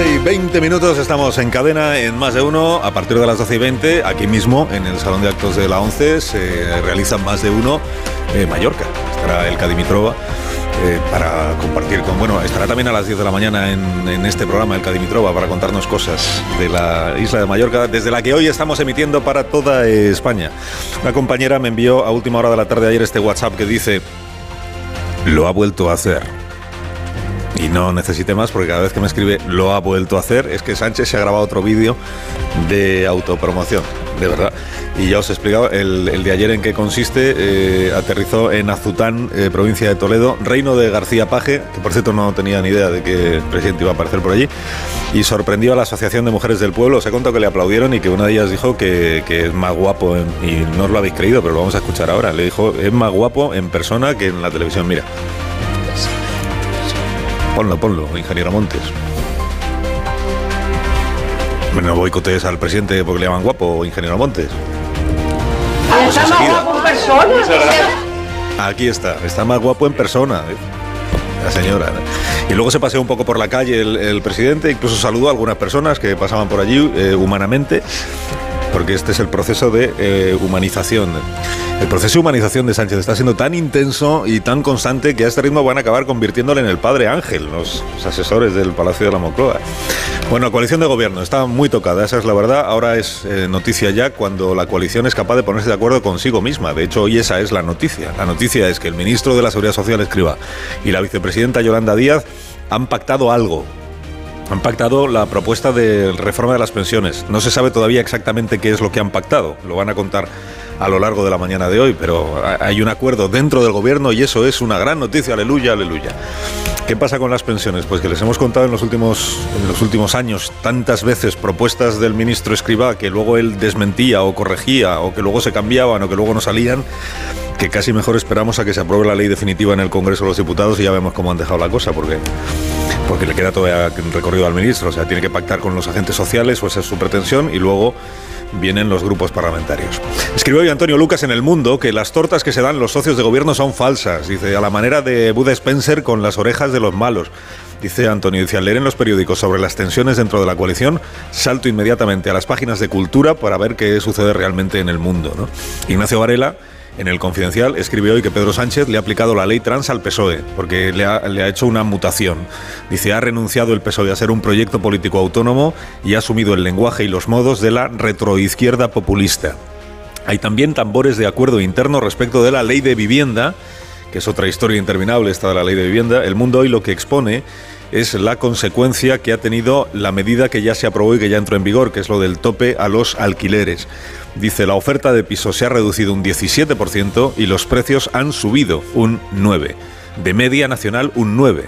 12 y 20 minutos estamos en cadena en más de uno. A partir de las 12 y 20, aquí mismo en el Salón de Actos de la 11, se realiza más de uno en Mallorca. Estará el Cadimitrova. eh, para compartir con. Bueno, estará también a las 10 de la mañana en, en este programa, el Cadimitrova, para contarnos cosas de la isla de Mallorca, desde la que hoy estamos emitiendo para toda España. Una compañera me envió a última hora de la tarde de ayer este WhatsApp que dice: Lo ha vuelto a hacer. Y no necesite más porque cada vez que me escribe lo ha vuelto a hacer, es que Sánchez se ha grabado otro vídeo de autopromoción, de verdad. Y ya os he explicado el, el de ayer en qué consiste. eh, aterrizó en Azután, eh, provincia de Toledo, reino de García Paje, que por cierto no tenía ni idea de que el presidente iba a aparecer por allí, y sorprendió a la Asociación de Mujeres del Pueblo. Os he contado que le aplaudieron y que una de ellas dijo que, es más guapo, y no os lo habéis creído, pero lo vamos a escuchar ahora. Le dijo, es más guapo en persona que en la televisión. Mira. Ponlo, ponlo, ingeniero Montes. No boicotees al presidente porque le llaman guapo, ingeniero Montes. Está más enseguida. guapo en persona. Aquí está, está más guapo en persona. ¿eh? La señora. Y luego se paseó un poco por la calle el, el presidente, incluso saludó a algunas personas que pasaban por allí eh, humanamente, porque este es el proceso de eh, humanización. El proceso de humanización de Sánchez está siendo tan intenso y tan constante que a este ritmo van a acabar convirtiéndole en el padre Ángel, los, asesores del Palacio de la Moncloa. Bueno, coalición de gobierno está muy tocada, esa es la verdad. Ahora es eh, noticia ya cuando la coalición es capaz de ponerse de acuerdo consigo misma. De hecho, hoy esa es la noticia. La noticia es que el ministro de la Seguridad Social, Escriba, y la vicepresidenta Yolanda Díaz han pactado algo. Han pactado la propuesta de reforma de las pensiones. No se sabe todavía exactamente qué es lo que han pactado. Lo van a contar a lo largo de la mañana de hoy, pero ha- hay un acuerdo dentro del gobierno y eso es una gran noticia. Aleluya, aleluya. ¿Qué pasa con las pensiones? Pues que les hemos contado en los últimos, en los últimos años tantas veces propuestas del ministro Escribá que luego él desmentía o corregía o que luego se cambiaban o que luego no salían, que casi mejor esperamos a que se apruebe la ley definitiva en el Congreso de los Diputados y ya vemos cómo han dejado la cosa, porque porque le queda todavía recorrido al ministro, o sea, tiene que pactar con los agentes sociales, o esa es su pretensión, y luego vienen los grupos parlamentarios. Escribió hoy Antonio Lucas en El Mundo que las tortas que se dan los socios de gobierno son falsas, dice, a la manera de Bud Spencer con las orejas de los malos. Dice Antonio, dice, al leer en los periódicos sobre las tensiones dentro de la coalición, salto inmediatamente a las páginas de cultura para ver qué sucede realmente en el mundo. ¿no? Ignacio Varela, en el Confidencial, escribe hoy que Pedro Sánchez le ha aplicado la ley trans al PSOE, porque le ha, le ha hecho una mutación. Dice, ha renunciado el PSOE a ser un proyecto político autónomo y ha asumido el lenguaje y los modos de la retroizquierda populista. Hay también tambores de acuerdo interno respecto de la ley de vivienda, que es otra historia interminable esta de la ley de vivienda. El mundo hoy lo que expone es la consecuencia que ha tenido la medida que ya se aprobó y que ya entró en vigor, que es lo del tope a los alquileres. Dice, la oferta de pisos se ha reducido un 17% y los precios han subido un 9%. De media nacional un 9%.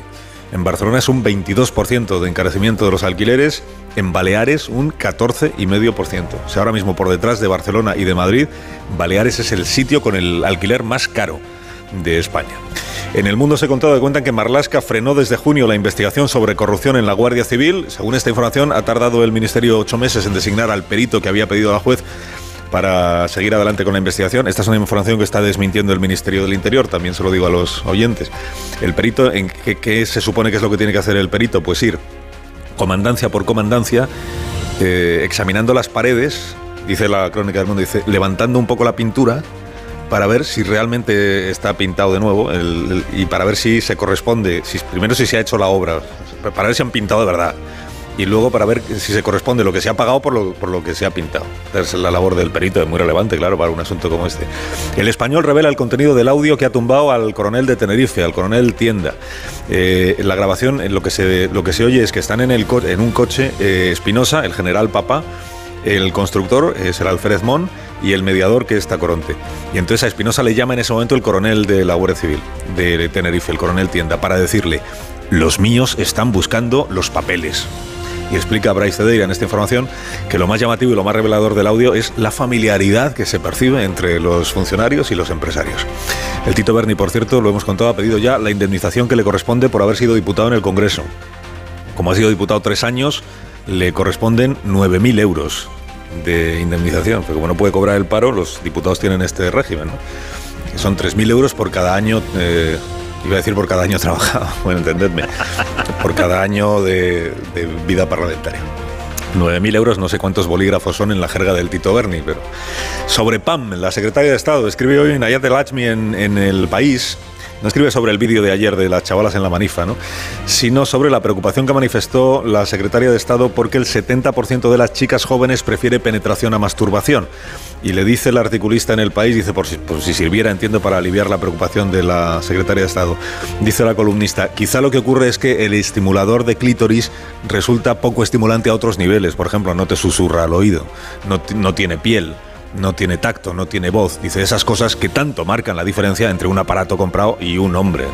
En Barcelona es un 22% de encarecimiento de los alquileres, en Baleares un 14,5%. O sea, ahora mismo por detrás de Barcelona y de Madrid, Baleares es el sitio con el alquiler más caro de España. En el mundo se ha contado de cuentan que Marlasca frenó desde junio la investigación sobre corrupción en la Guardia Civil. Según esta información, ha tardado el Ministerio ocho meses en designar al perito que había pedido la juez para seguir adelante con la investigación. Esta es una información que está desmintiendo el Ministerio del Interior, también se lo digo a los oyentes. El perito, ¿en qué, qué se supone que es lo que tiene que hacer el perito? Pues ir comandancia por comandancia, eh, examinando las paredes, dice la crónica del mundo, dice, levantando un poco la pintura para ver si realmente está pintado de nuevo y para ver si se corresponde, si, primero si se ha hecho la obra, para ver si han pintado de verdad y luego para ver si se corresponde lo que se ha pagado por lo, que se ha pintado. Es la labor del perito, es muy relevante, claro, para un asunto como este. El español revela el contenido del audio que ha tumbado al coronel de Tenerife, al coronel Tienda. Eh, en la grabación, lo que se, lo que se oye es que están en, el co- en un coche eh, Espinosa, el general Papa, el constructor es el alférez Mon y el mediador que es Tacoronte. Y entonces a Espinosa le llama en ese momento el coronel de la Guardia Civil de Tenerife, el coronel Tienda, para decirle, los míos están buscando los papeles. Y explica Bryce Cedeira en esta información que lo más llamativo y lo más revelador del audio es la familiaridad que se percibe entre los funcionarios y los empresarios. El Tito Berni, por cierto, lo hemos contado, ha pedido ya la indemnización que le corresponde por haber sido diputado en el Congreso. Como ha sido diputado tres años, le corresponden 9.000 euros de indemnización, porque como no puede cobrar el paro, los diputados tienen este régimen. ¿no? Son 3.000 euros por cada año, eh, iba a decir por cada año trabajado, bueno, entendedme, por cada año de, vida parlamentaria. 9.000 euros, no sé cuántos bolígrafos son en la jerga del Tito Berni, pero... Sobre PAM, la secretaria de Estado escribe hoy Nayat El en, en El País no escribe sobre el vídeo de ayer de las chavalas en la manifa, ¿no? sino sobre la preocupación que manifestó la secretaria de Estado porque el 70% de las chicas jóvenes prefiere penetración a masturbación. Y le dice el articulista en el país, dice, por si, sirviera, entiendo, para aliviar la preocupación de la secretaria de Estado, dice la columnista, quizá lo que ocurre es que el estimulador de clítoris resulta poco estimulante a otros niveles, por ejemplo, no te susurra al oído, no tiene piel no tiene tacto, no tiene voz. Dice esas cosas que tanto marcan la diferencia entre un aparato comprado y un hombre.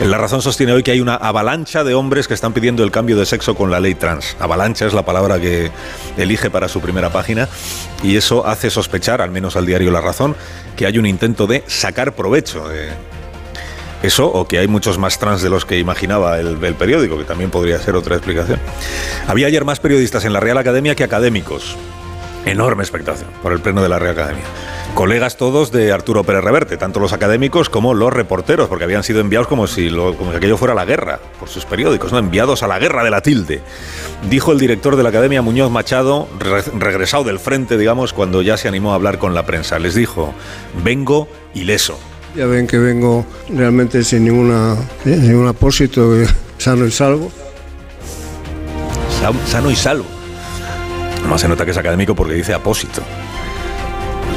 La razón sostiene hoy que hay una avalancha de hombres que están pidiendo el cambio de sexo con la ley trans. Avalancha es la palabra que elige para su primera página y eso hace sospechar, al menos al diario La Razón, que hay un intento de sacar provecho de eso o que hay muchos más trans de los que imaginaba el, el periódico, que también podría ser otra explicación. Había ayer más periodistas en la Real Academia que académicos enorme expectación por el pleno de la Real Academia. Colegas todos de Arturo Pérez Reverte, tanto los académicos como los reporteros, porque habían sido enviados como si, lo, como si aquello fuera la guerra, por sus periódicos, ¿no? enviados a la guerra de la tilde. Dijo el director de la Academia, Muñoz Machado, re regresado del frente, digamos, cuando ya se animó a hablar con la prensa. Les dijo, vengo ileso. Ya ven que vengo realmente sin, ninguna, sin ningún apósito, sano y salvo. Sano y salvo. Además se nota que es académico porque dice apósito.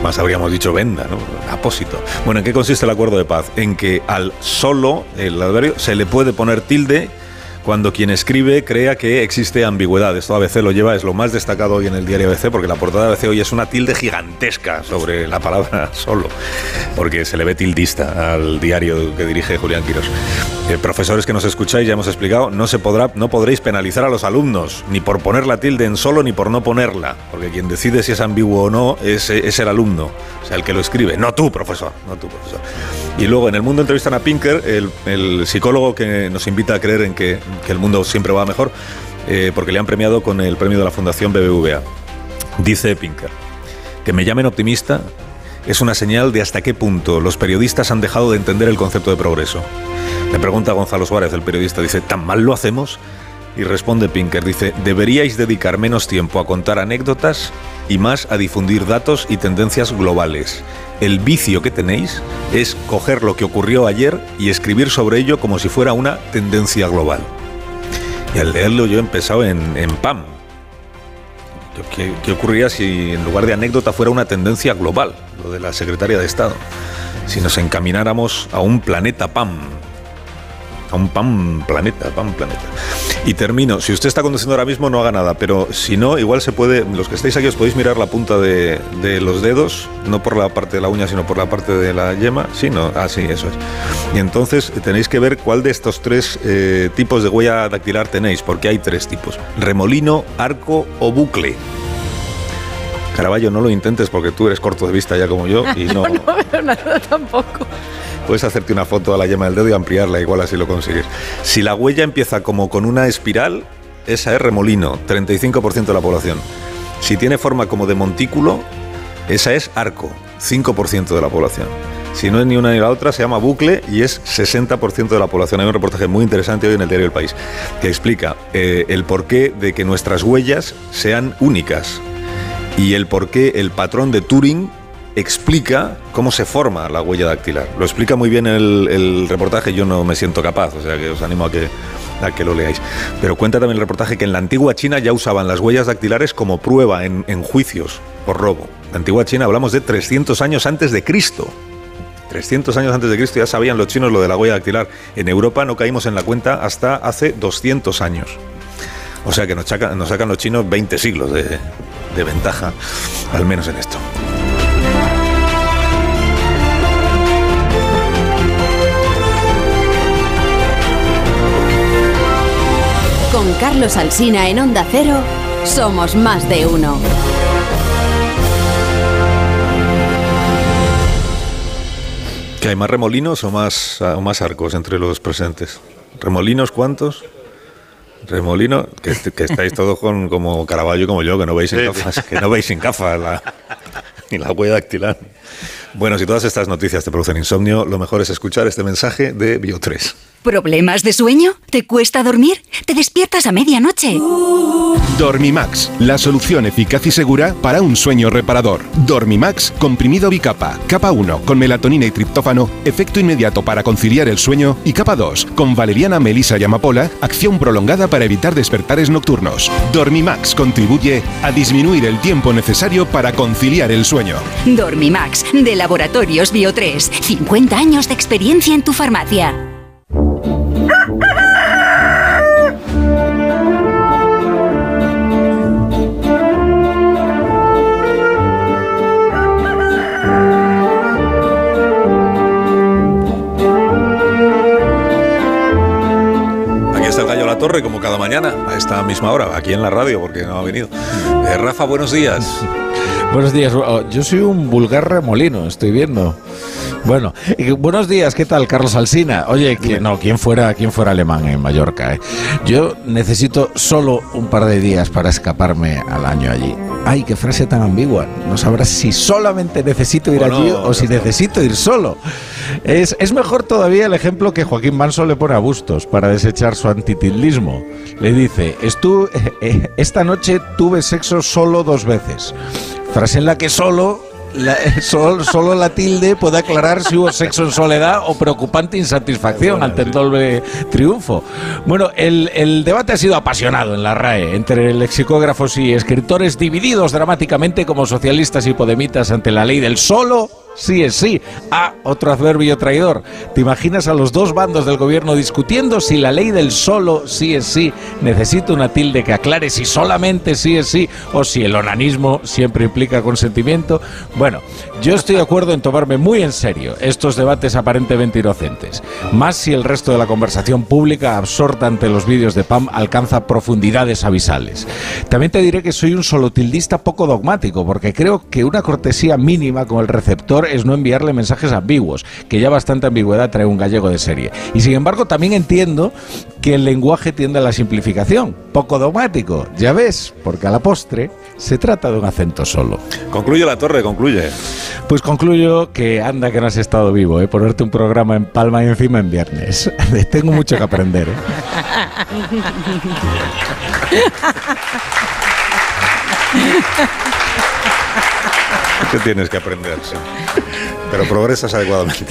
Más habríamos dicho venda, ¿no? Apósito. Bueno, ¿en qué consiste el acuerdo de paz? En que al solo, el adversario, se le puede poner tilde cuando quien escribe crea que existe ambigüedad. Esto ABC lo lleva, es lo más destacado hoy en el diario ABC, porque la portada de ABC hoy es una tilde gigantesca sobre la palabra solo, porque se le ve tildista al diario que dirige Julián Quirós. Eh, profesores que nos escucháis, ya hemos explicado, no se podrá, no podréis penalizar a los alumnos, ni por poner la tilde en solo, ni por no ponerla, porque quien decide si es ambiguo o no es, es el alumno, o sea, el que lo escribe, no tú, profesor, no tú, profesor. Y luego en el mundo entrevistan a Pinker, el, psicólogo que nos invita a creer en que que el mundo siempre va mejor, eh, porque le han premiado con el premio de la Fundación BBVA. Dice Pinker, que me llamen optimista es una señal de hasta qué punto los periodistas han dejado de entender el concepto de progreso. Le pregunta Gonzalo Suárez, el periodista, dice, ¿tan mal lo hacemos? Y responde Pinker, dice, deberíais dedicar menos tiempo a contar anécdotas y más a difundir datos y tendencias globales. El vicio que tenéis es coger lo que ocurrió ayer y escribir sobre ello como si fuera una tendencia global. Y al leerlo yo he empezado en, PAM. ¿Qué, ¿Qué, ocurriría si en lugar de anécdota fuera una tendencia global, lo de la secretaria de Estado? Si nos encamináramos a un planeta PAM, a un PAM planeta, PAM planeta. Y termino, si usted está conduciendo ahora mismo no haga nada, pero si no, igual se puede, los que estáis aquí os podéis mirar la punta de, de los dedos, no por la parte de la uña, sino por la parte de la yema, sí, no, ah, sí, eso es. Y entonces tenéis que ver cuál de estos tres eh, tipos de huella dactilar tenéis, porque hay tres tipos, remolino, arco o bucle. Caraballo, no lo intentes porque tú eres corto de vista ya como yo y no... no veo nada tampoco. Puedes hacerte una foto a la yema del dedo y ampliarla, igual así lo consigues. Si la huella empieza como con una espiral, esa es remolino, 35% de la población. Si tiene forma como de montículo, esa es arco, 5% de la población. Si no es ni una ni la otra, se llama bucle y es 60% de la población. Hay un reportaje muy interesante hoy en el diario El País que explica eh, el porqué de que nuestras huellas sean únicas y el porqué el patrón de Turing explica cómo se forma la huella dactilar. Lo explica muy bien el, reportaje, yo no me siento capaz, o sea que os animo a que, a que lo leáis. Pero cuenta también el reportaje que en la antigua China ya usaban las huellas dactilares como prueba en, en juicios por robo. La antigua China hablamos de 300 años antes de Cristo. 300 años antes de Cristo ya sabían los chinos lo de la huella dactilar. En Europa no caímos en la cuenta hasta hace 200 años. O sea que nos, sacan, nos sacan los chinos 20 siglos de, de ventaja, al menos en esto. Carlos Alsina en Onda Cero, somos más de uno. ¿Que hay más remolinos o más, o más arcos entre los presentes? ¿Remolinos cuántos? Remolino, que, que estáis todos con, como Caraballo como yo, que no veis sin gafas, que no veis sin gafas la, ni la huella dactilar. Bueno, si todas estas noticias te producen insomnio, lo mejor es escuchar este mensaje de Bio3. ¿Problemas de sueño? ¿Te cuesta dormir? ¿Te despiertas a medianoche? Dormimax, la solución eficaz y segura para un sueño reparador. Dormimax, comprimido bicapa. Capa 1, con melatonina y triptófano, efecto inmediato para conciliar el sueño. Y capa 2, con valeriana, melisa y amapola, acción prolongada para evitar despertares nocturnos. Dormimax contribuye a disminuir el tiempo necesario para conciliar el sueño. Dormimax, de Laboratorios Bio 3. 50 años de experiencia en tu farmacia. Aquí está el gallo La Torre, como cada mañana, a esta misma hora, aquí en la radio, porque no ha venido. Eh, Rafa, buenos días. Buenos días. Oh, Yo soy un vulgar remolino, estoy viendo. Bueno, buenos días, ¿qué tal, Carlos Alsina? Oye, que no, quién fuera, quién fuera alemán en Mallorca. eh? Yo necesito solo un par de días para escaparme al año allí. Ay, qué frase tan ambigua. No sabrás si solamente necesito ir Bueno, allí o si necesito ir solo. Es, es mejor todavía el ejemplo que Joaquín Manso le pone a Bustos para desechar su antitildismo. Le dice, "Estu- eh, eh, esta noche tuve sexo solo dos veces. Frase en la que solo la, sol- solo la tilde puede aclarar si hubo sexo en soledad o preocupante insatisfacción ante el doble triunfo. Bueno, el, el debate ha sido apasionado en la RAE entre lexicógrafos y escritores divididos dramáticamente como socialistas y podemitas ante la ley del solo sí es sí. Ah, otro adverbio traidor. ¿Te imaginas a los dos bandos del gobierno discutiendo si la ley del solo sí es sí necesita una tilde que aclare si solamente sí es sí o si el onanismo siempre implica consentimiento? Bueno, yo estoy de acuerdo en tomarme muy en serio estos debates aparentemente inocentes. Más si el resto de la conversación pública absorta ante los vídeos de PAM alcanza profundidades abisales. También te diré que soy un solotildista poco dogmático, porque creo que una cortesía mínima con el receptor es no enviarle mensajes ambiguos, que ya bastante ambigüedad trae un gallego de serie. Y sin embargo, también entiendo que el lenguaje tiende a la simplificación. Poco dogmático, ya ves, porque a la postre se trata de un acento solo. Concluye La Torre, concluye. Pues concluyo que anda que no has estado vivo, ¿eh? ponerte un programa en palma y encima en viernes. Tengo mucho que aprender. ¿eh? ¿Qué tienes que aprender? sí. Pero progresas adecuadamente.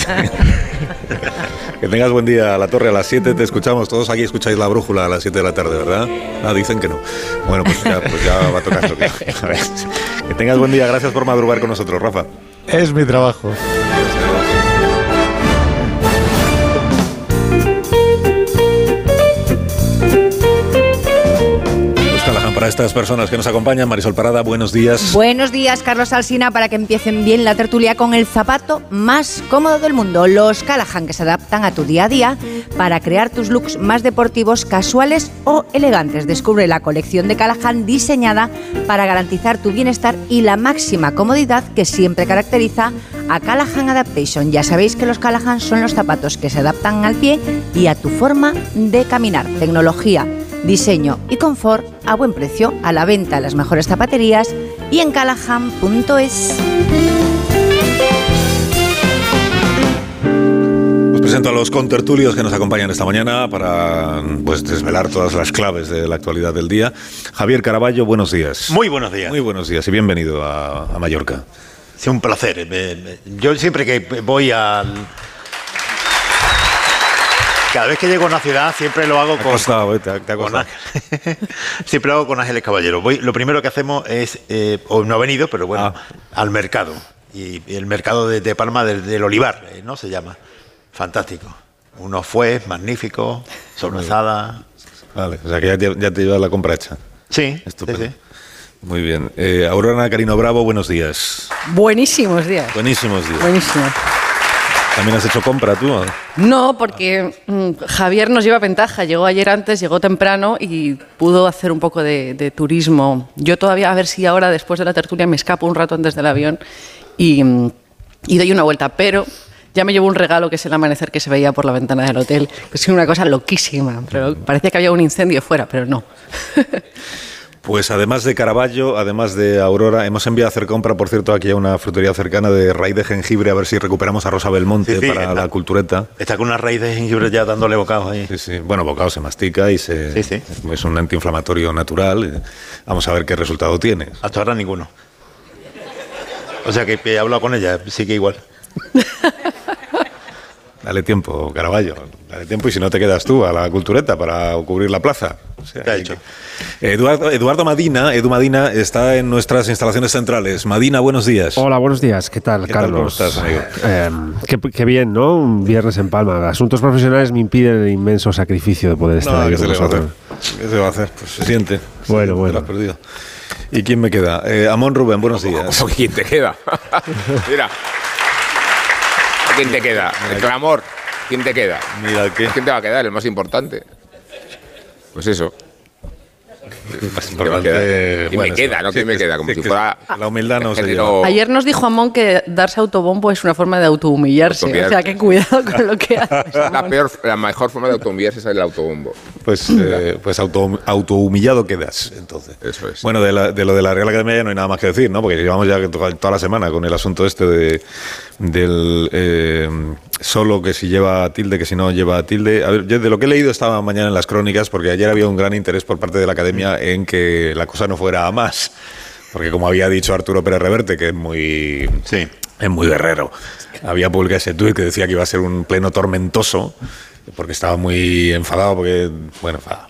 que tengas buen día. La Torre a las 7 te escuchamos. Todos aquí escucháis la brújula a las 7 de la tarde, ¿verdad? Ah, dicen que no. Bueno, pues ya, pues ya va tocando. Que, a que tengas buen día. Gracias por madrugar con nosotros, Rafa. Es mi trabajo. Para estas personas que nos acompañan. Marisol Parada, buenos días. Buenos días, Carlos Alsina, para que empiecen bien la tertulia con el zapato más cómodo del mundo, los Callahan, que se adaptan a tu día a día para crear tus looks más deportivos, casuales o elegantes. Descubre la colección de Callahan diseñada para garantizar tu bienestar y la máxima comodidad que siempre caracteriza a Callahan Adaptation. Ya sabéis que los Callahan son los zapatos que se adaptan al pie y a tu forma de caminar. Tecnología diseño y confort a buen precio, a la venta en las mejores zapaterías y en callahan.es. Os presento a los contertulios que nos acompañan esta mañana para pues, desvelar todas las claves de la actualidad del día. Javier Caraballo, buenos días. Muy buenos días. Muy buenos días y bienvenido a, a Mallorca. Es un placer. Me- me- Yo siempre que voy al... Cada vez que llego a una ciudad siempre lo hago con... costado, eh, te ha- te ha con costado. Ángel- siempre lo hago con Ángeles Caballero. Voy, lo primero que hacemos es, eh, o no ha venido, pero bueno, Ah. al mercado. Y, y el mercado de, de Palma del, del Olivar, eh, ¿no? Se llama. Fantástico. Unos fue magníficos, sobrasada. Vale, o sea que ya te, ya te llevas la compra hecha. Sí, Estupendo. sí, sí. Muy bien. Eh, Aurora Carino Bravo, buenos días. Buenísimos días. Buenísimos días. Buenísimo. ¿También has hecho compra tú? No, porque mm, Javier nos lleva ventaja. Llegó ayer antes, llegó temprano y pudo hacer un poco de, de turismo. Yo todavía, a ver si ahora, después de la tertulia, me escapo un rato antes del avión y, y doy una vuelta. Pero ya me llevo un regalo que es el amanecer que se veía por la ventana del hotel. Es una cosa loquísima. Pero parecía que había un incendio fuera, pero no. Pues además de Caravaggio, además de Aurora, hemos enviado a hacer compra, por cierto, aquí a una frutería cercana de raíz de jengibre, a ver si recuperamos a Rosa Belmonte Sí, sí, para está- la cultureta. Está con una raíz de jengibre ya dándole bocados ahí. Sí, sí. Bueno, bocado se mastica y se, Sí, sí. es un antiinflamatorio natural. Vamos a ver qué resultado tiene. Hasta ahora ninguno. O sea que he hablado con ella, sigue igual. Dale tiempo, Caravaggio. Dale tiempo y si no te quedas tú a la cultureta para cubrir la plaza. O sea, ¿Qué ha hecho? que- Eduardo, Eduardo Madina, Edu Madina, está en nuestras instalaciones centrales. Madina, buenos días. Hola, buenos días. ¿Qué tal, ¿Qué tal? Carlos? ¿Cómo estás, amigo? Eh, qué, qué bien, ¿no? Un viernes en Palma. Asuntos profesionales me impiden el inmenso sacrificio de poder estar No, aquí ¿qué se, con le va a hacer? vosotros. ¿Qué se va a hacer? Pues se siente. Bueno, bueno. lo has perdido. ¿Y quién me queda? Eh, Amón Rubén, buenos días. ¿Cómo que quién te queda? Mira. ¿A quién te queda? El clamor. ¿Quién te queda? Mira que. ¿Quién te va a quedar? El más importante. Pues eso. Más ¿Quién me importante, queda? ¿Quién bueno, me queda? ¿No? sí, ¿Quién me que- queda? Como sí, si que fuera. La humildad no se género- lleva. Ayer nos dijo Amón que darse autobombo es una forma de autohumillarse. O sea, que cuidado con lo que haces. La, peor, la mejor forma de autohumillarse es el autobombo. Pues, eh, pues auto, autohumillado quedas, entonces. Eso es. Bueno, de, la- de lo de la Real Academia ya no hay nada más que decir, ¿no? Porque llevamos ya to- toda la semana con el asunto este de, del eh, solo que si lleva tilde, que si no lleva tilde. A ver, yo de lo que he leído esta mañana en las crónicas, porque ayer había un gran interés por parte de la Academia en que la cosa no fuera a más. Porque como había dicho Arturo Pérez Reverte, que es muy... Sí. Es muy guerrero. Había publicado ese tuit que decía que iba a ser un pleno tormentoso, porque estaba muy enfadado, porque, bueno, enfadado.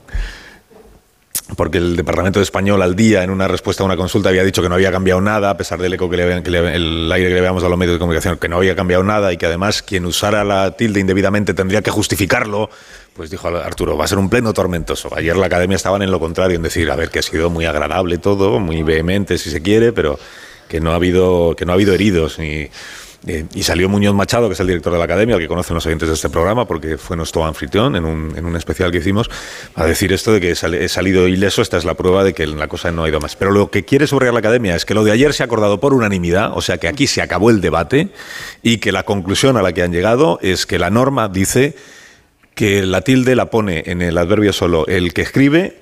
Porque el Departamento Español al día, en una respuesta a una consulta, había dicho que no había cambiado nada, a pesar del eco que le que el aire que le dado a los medios de comunicación, que no había cambiado nada y que además quien usara la tilde indebidamente tendría que justificarlo. Pues dijo Arturo, va a ser un pleno tormentoso. Ayer la academia estaban en lo contrario, en decir, a ver, que ha sido muy agradable todo, muy vehemente si se quiere, pero que no ha habido, que no ha habido heridos ni. Eh, y salió Muñoz Machado, que es el director de la academia, el que conocen los oyentes de este programa, porque fue nuestro anfitrión en un, en un especial que hicimos, a decir esto de que he salido ileso. Esta es la prueba de que la cosa no ha ido más. Pero lo que quiere subrayar la academia es que lo de ayer se ha acordado por unanimidad, o sea que aquí se acabó el debate y que la conclusión a la que han llegado es que la norma dice que la tilde la pone en el adverbio solo el que escribe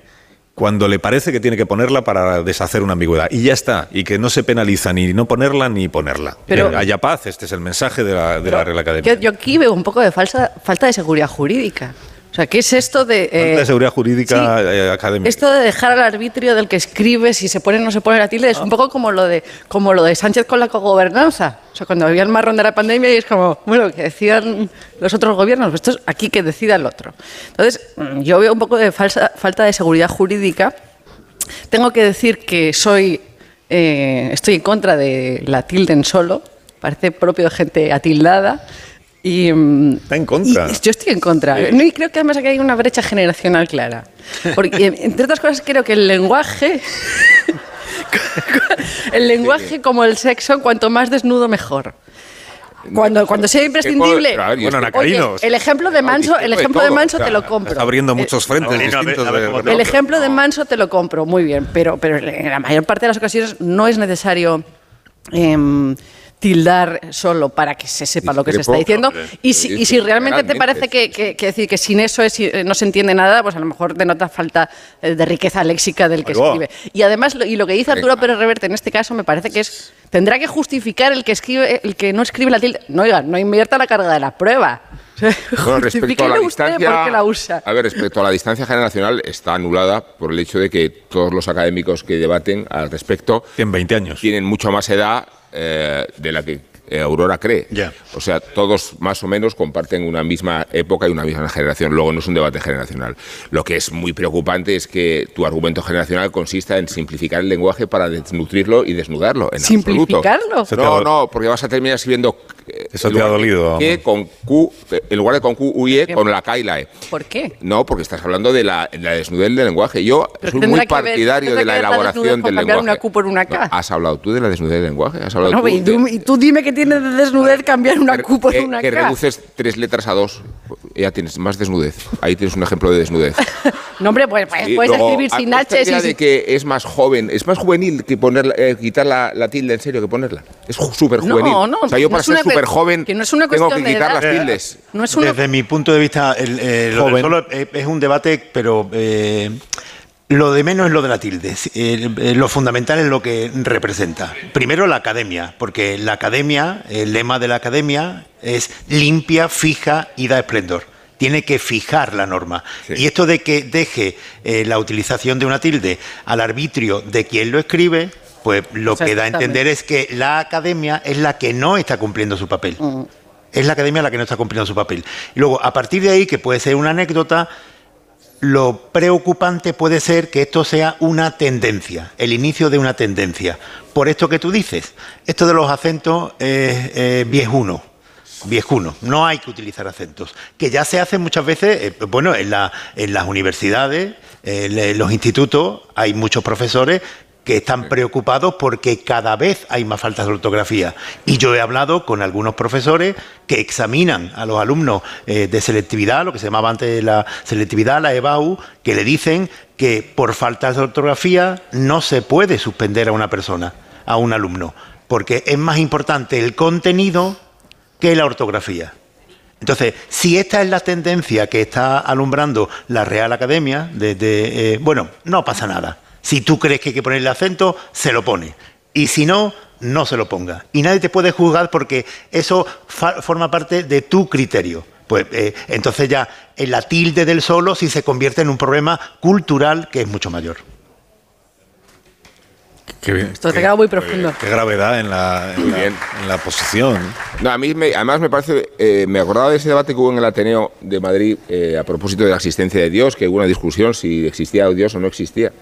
cuando le parece que tiene que ponerla para deshacer una ambigüedad. Y ya está. Y que no se penaliza ni no ponerla ni ponerla. Pero- Que haya paz. Este es el mensaje de la, de la Real Academia. Yo, yo aquí veo un poco de falsa, falta de seguridad jurídica. Sea, ¿qué es esto de... eh, de seguridad jurídica sí. eh, académica. Esto de dejar al arbitrio del que escribe si se pone o no se pone la tilde es un poco como lo de como lo de Sánchez con la cogobernanza. O sea, cuando había el marrón de la pandemia y es como, bueno, que decidan los otros gobiernos, esto es aquí que decida el otro. Entonces, mm, yo veo un poco de falsa, falta de seguridad jurídica. Tengo que decir que soy eh, estoy en contra de la tilde en solo. Parece propio de gente atildada. Y, mm, Está en contra. y yo estoy en contra. No, y creo que además aquí hay una brecha generacional clara. Porque, entre otras cosas, creo que el lenguaje. el lenguaje, como el sexo, cuanto más desnudo, mejor. Cuando, cuando sea imprescindible. Pero, a ver, yo Bueno, estoy- Nacarino, Oye, el ejemplo de Manso, el ejemplo de Manso te lo compro. Está abriendo Eh, muchos frentes el ejemplo de Manso te lo compro, muy bien, pero, pero en la mayor parte de las ocasiones no es necesario em, tildar solo para que se sepa lo que se está diciendo. Y si, y si realmente te parece que, que- que decir que sin eso es- eh, no se entiende nada, pues a lo mejor denota falta eh, de riqueza léxica del que escribe. Y además, lo- y lo que dice Arturo. Pérez Reverte en este caso me parece que es tendrá que justificar el que escribe el que no escribe la tilde. No, oiga, no invierta la carga de la prueba. Bueno, respecto a la distancia, la usa. a ver, respecto a la distancia generacional está anulada por el hecho de que todos los académicos que debaten al respecto Tienen 20 años. tienen mucho más edad eh, de la que eh, Aurora cree. O sea, todos más o menos comparten una misma época y una misma generación. Luego no es un debate generacional. Lo que es muy preocupante es que tu argumento generacional consista en simplificar el lenguaje para desnutrirlo y desnudarlo. En. ¿Simplificarlo? No, no, porque vas a terminar escribiendo Eso en te ha dolido. Que con Q, en lugar de con Q, U y E, con la K y la E. ¿Por qué? No, porque estás hablando de la, la desnudez del lenguaje. Yo Pero soy muy que ver- partidario tendrá de la que ver la elaboración con del cambiar lenguaje. una Q por una K. No, ¿Has hablado tú de la desnudez del lenguaje? ¿Has hablado Bueno, tú y, tú, de- y tú dime que tienes de desnudez cambiar una Q por que, una que K. reduces tres letras a dos. Ya tienes más desnudez. Ahí tienes un ejemplo de desnudez. No, hombre, pues, pues puedes luego, escribir a- sin H. idea y de que es más joven, es más juvenil que poner, eh, quitar la, la tilde en serio que ponerla. Es súper No, juvenil. no, o sea, yo no para es una súper joven que no es una tengo que cuestión de quitar edad. las tildes. No es una- Desde mi punto de vista, el, eh, Joven. solo es, es un debate, pero eh, lo de menos es lo de la tilde. Eh, eh, lo fundamental es lo que representa. Primero la academia, porque la academia, el lema de la academia es limpia, fija y da esplendor. Tiene que fijar la norma. Y esto de que deje eh, la utilización de una tilde al arbitrio de quien lo escribe, pues lo que da a entender es que la academia es la que no está cumpliendo su papel. Es la academia la que no está cumpliendo su papel. Y luego, a partir de ahí, que puede ser una anécdota, lo preocupante puede ser que esto sea una tendencia, el inicio de una tendencia. Por esto que tú dices, esto de los acentos es eh, viejuno. Viejuno, no hay que utilizar acentos, que ya se hace muchas veces, eh, bueno, en, la- en las universidades, en los institutos, hay muchos profesores que están preocupados porque cada vez hay más faltas de ortografía. Y yo he hablado con algunos profesores que examinan a los alumnos eh, de selectividad, lo que se llamaba antes la selectividad, la EBAU, que le dicen que por faltas de ortografía no se puede suspender a una persona, a un alumno, porque es más importante el contenido que la ortografía. Entonces, si esta es la tendencia que está alumbrando la Real Academia, eh, bueno, no pasa nada. Si tú crees que hay que ponerle acento, se lo pone. Y si no, no se lo ponga. Y nadie te puede juzgar porque eso forma parte de tu criterio. Pues eh, entonces ya en la tilde del solo sí se convierte en un problema cultural que es mucho mayor. Qué bien. Esto te queda muy profundo. Qué gravedad en la, en la, en la posición. No, a mí me- además me parece, eh, me acordaba de ese debate que hubo en el Ateneo de Madrid eh, a propósito de la existencia de Dios, que hubo una discusión si existía Dios o no existía.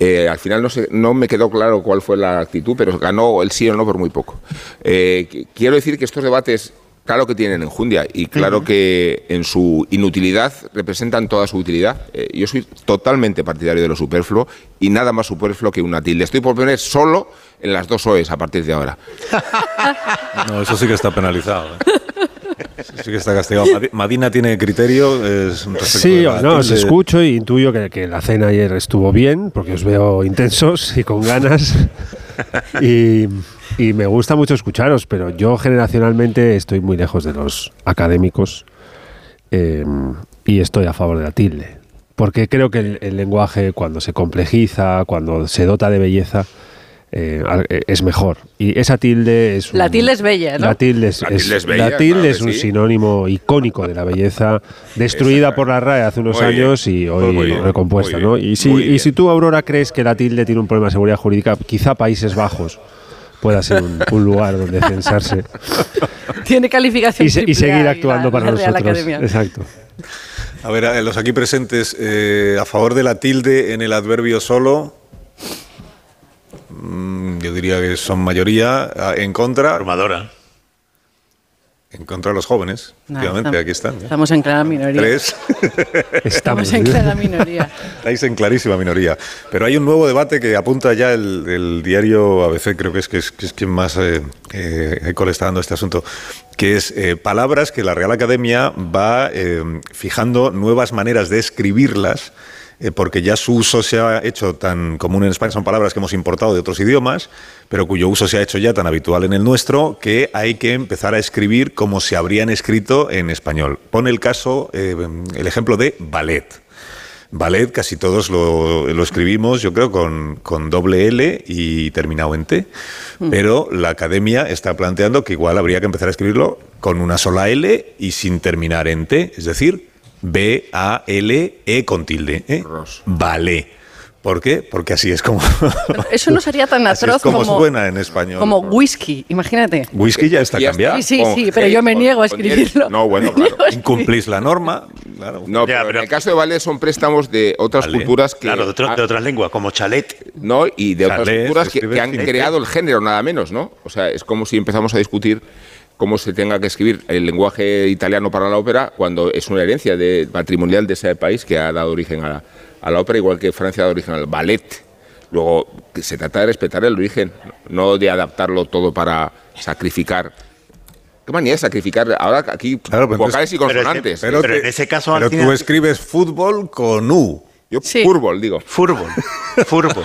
Eh, al final no, sé, no me quedó claro cuál fue la actitud, pero ganó el sí o no por muy poco. Eh, qu- quiero decir que estos debates, claro que tienen enjundia y claro que en su inutilidad representan toda su utilidad. Eh, yo soy totalmente partidario de lo superfluo y nada más superfluo que una tilde. Estoy por poner solo en las dos OEs a partir de ahora. No, eso sí que está penalizado. ¿eh? Eso sí que está castigado. Madi- Madina tiene criterio. Respecto Sí, no, os escucho y intuyo que, que la cena ayer estuvo bien, porque os veo intensos y con ganas. y, me gusta mucho escucharos, pero yo generacionalmente estoy muy lejos de los académicos eh, y estoy a favor de la tilde. Porque creo que el lenguaje, cuando se complejiza, cuando se dota de belleza, eh, eh, es mejor. Y esa tilde es. La un- tilde es bella, ¿no? La tilde es, La tilde es- es bella, la tilde claro es un sí. sinónimo icónico de la belleza, destruida por la RAE hace unos Muy bien. años y hoy bien, recompuesta. ¿no? bien, Y, si, y si tú, Aurora, crees que la tilde tiene un problema de seguridad jurídica, quizá Países Bajos pueda ser un, un lugar donde censarse Tiene calificación y, se- y seguir actuando la- para la nosotros. Academia. Exacto. A ver, a- los aquí presentes, eh, a favor de la tilde en el adverbio solo. Mm, Yo diría que son mayoría. A- En contra. Armadora. En contra de los jóvenes. Efectivamente, estamos- aquí están. ¿eh? Estamos en clara minoría. Tres. Estamos en clara minoría. Estáis en clarísima minoría. Pero hay un nuevo debate que apunta ya el, el diario ABC, creo que es, que es, que es quien más eh, eh, eco le está dando este asunto, que es eh, palabras que la Real Academia va eh, fijando nuevas maneras de escribirlas. Eh, porque ya su uso se ha hecho tan común en España, son palabras que hemos importado de otros idiomas, pero cuyo uso se ha hecho ya tan habitual en el nuestro, que hay que empezar a escribir como se habrían escrito en español. Pone el caso, eh, el ejemplo de ballet. Ballet casi todos lo, lo escribimos, yo creo, con, con doble L y terminado en T. Pero la academia está planteando que igual habría que empezar a escribirlo con una sola L y sin terminar en T. Es decir, B-A-L-E con tilde. ¿eh? Ballet. ¿Por qué? Porque así es como, Eso no sería tan así atroz es como, como, suena en español. como whisky, imagínate. Whisky ya está cambiado. Sí, sí, sí, pero yo me niego a escribirlo. No, bueno, claro. Incumplís la norma. Claro. No, Ya, pero, en el caso de Vale son préstamos de otras Vale. culturas que... Claro, de, otro- de otras lenguas, como chalet. No, y de otras culturas que, que han cine. creado el género, nada menos, ¿no? O sea, es como si empezamos a discutir cómo se tenga que escribir el lenguaje italiano para la ópera cuando es una herencia de, patrimonial de ese país que ha dado origen a la, a la ópera, igual que Francia ha dado origen al ballet. Luego, que se trata de respetar el origen, no de adaptarlo todo para sacrificar. ¿Qué manía de sacrificar? Ahora aquí Claro, pero vocales y consonantes. pero en ese caso, Pero tú escribes fútbol con U. Yo Sí. fútbol, digo. Fútbol. Fútbol.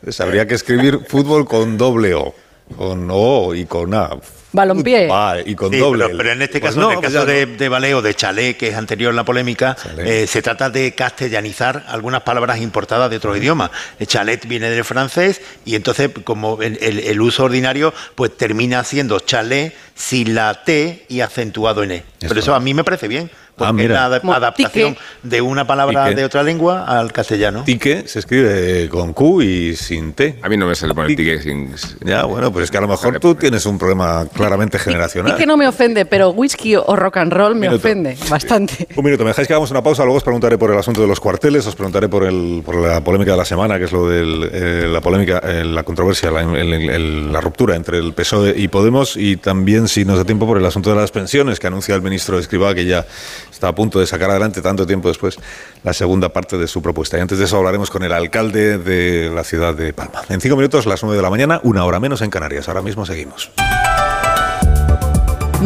Entonces, habría que escribir fútbol con doble O. Con O y con A. Balompié. Ah, y con Sí, doble pero, en este Pues caso, no, en el caso de, no. de ballet o de chalet, que es anterior a la polémica, eh, se trata de castellanizar algunas palabras importadas de otros idiomas. El chalet viene del francés y entonces, como el, el- el uso ordinario, pues termina siendo chalet sin la T y acentuado en E. Pero eso a mí me parece bien, porque Ah, es la adaptación tique. de una palabra Tique. de otra lengua al castellano. Tique se escribe con Q y sin T. A mí no me sale poner tique sin... Ya, bueno, pues es que a lo mejor tú tienes un problema claramente generacional. Y que no me ofende, pero whisky o rock and roll me Minuto. ofende bastante. Un minuto, me dejáis que hagamos una pausa, luego os preguntaré por el asunto de los cuarteles, os preguntaré por, el, por la polémica de la semana, que es lo de la polémica, eh, la controversia, la, el- el- la ruptura entre el PSOE y Podemos, y también, si nos da tiempo, por el asunto de las pensiones, que anuncia el ministro Escribá, que ya está a punto de sacar adelante, tanto tiempo después, la segunda parte de su propuesta. Y antes de eso hablaremos con el alcalde de la ciudad de Palma. En cinco minutos, las nueve de la mañana, una hora menos en Canarias. Ahora mismo seguimos.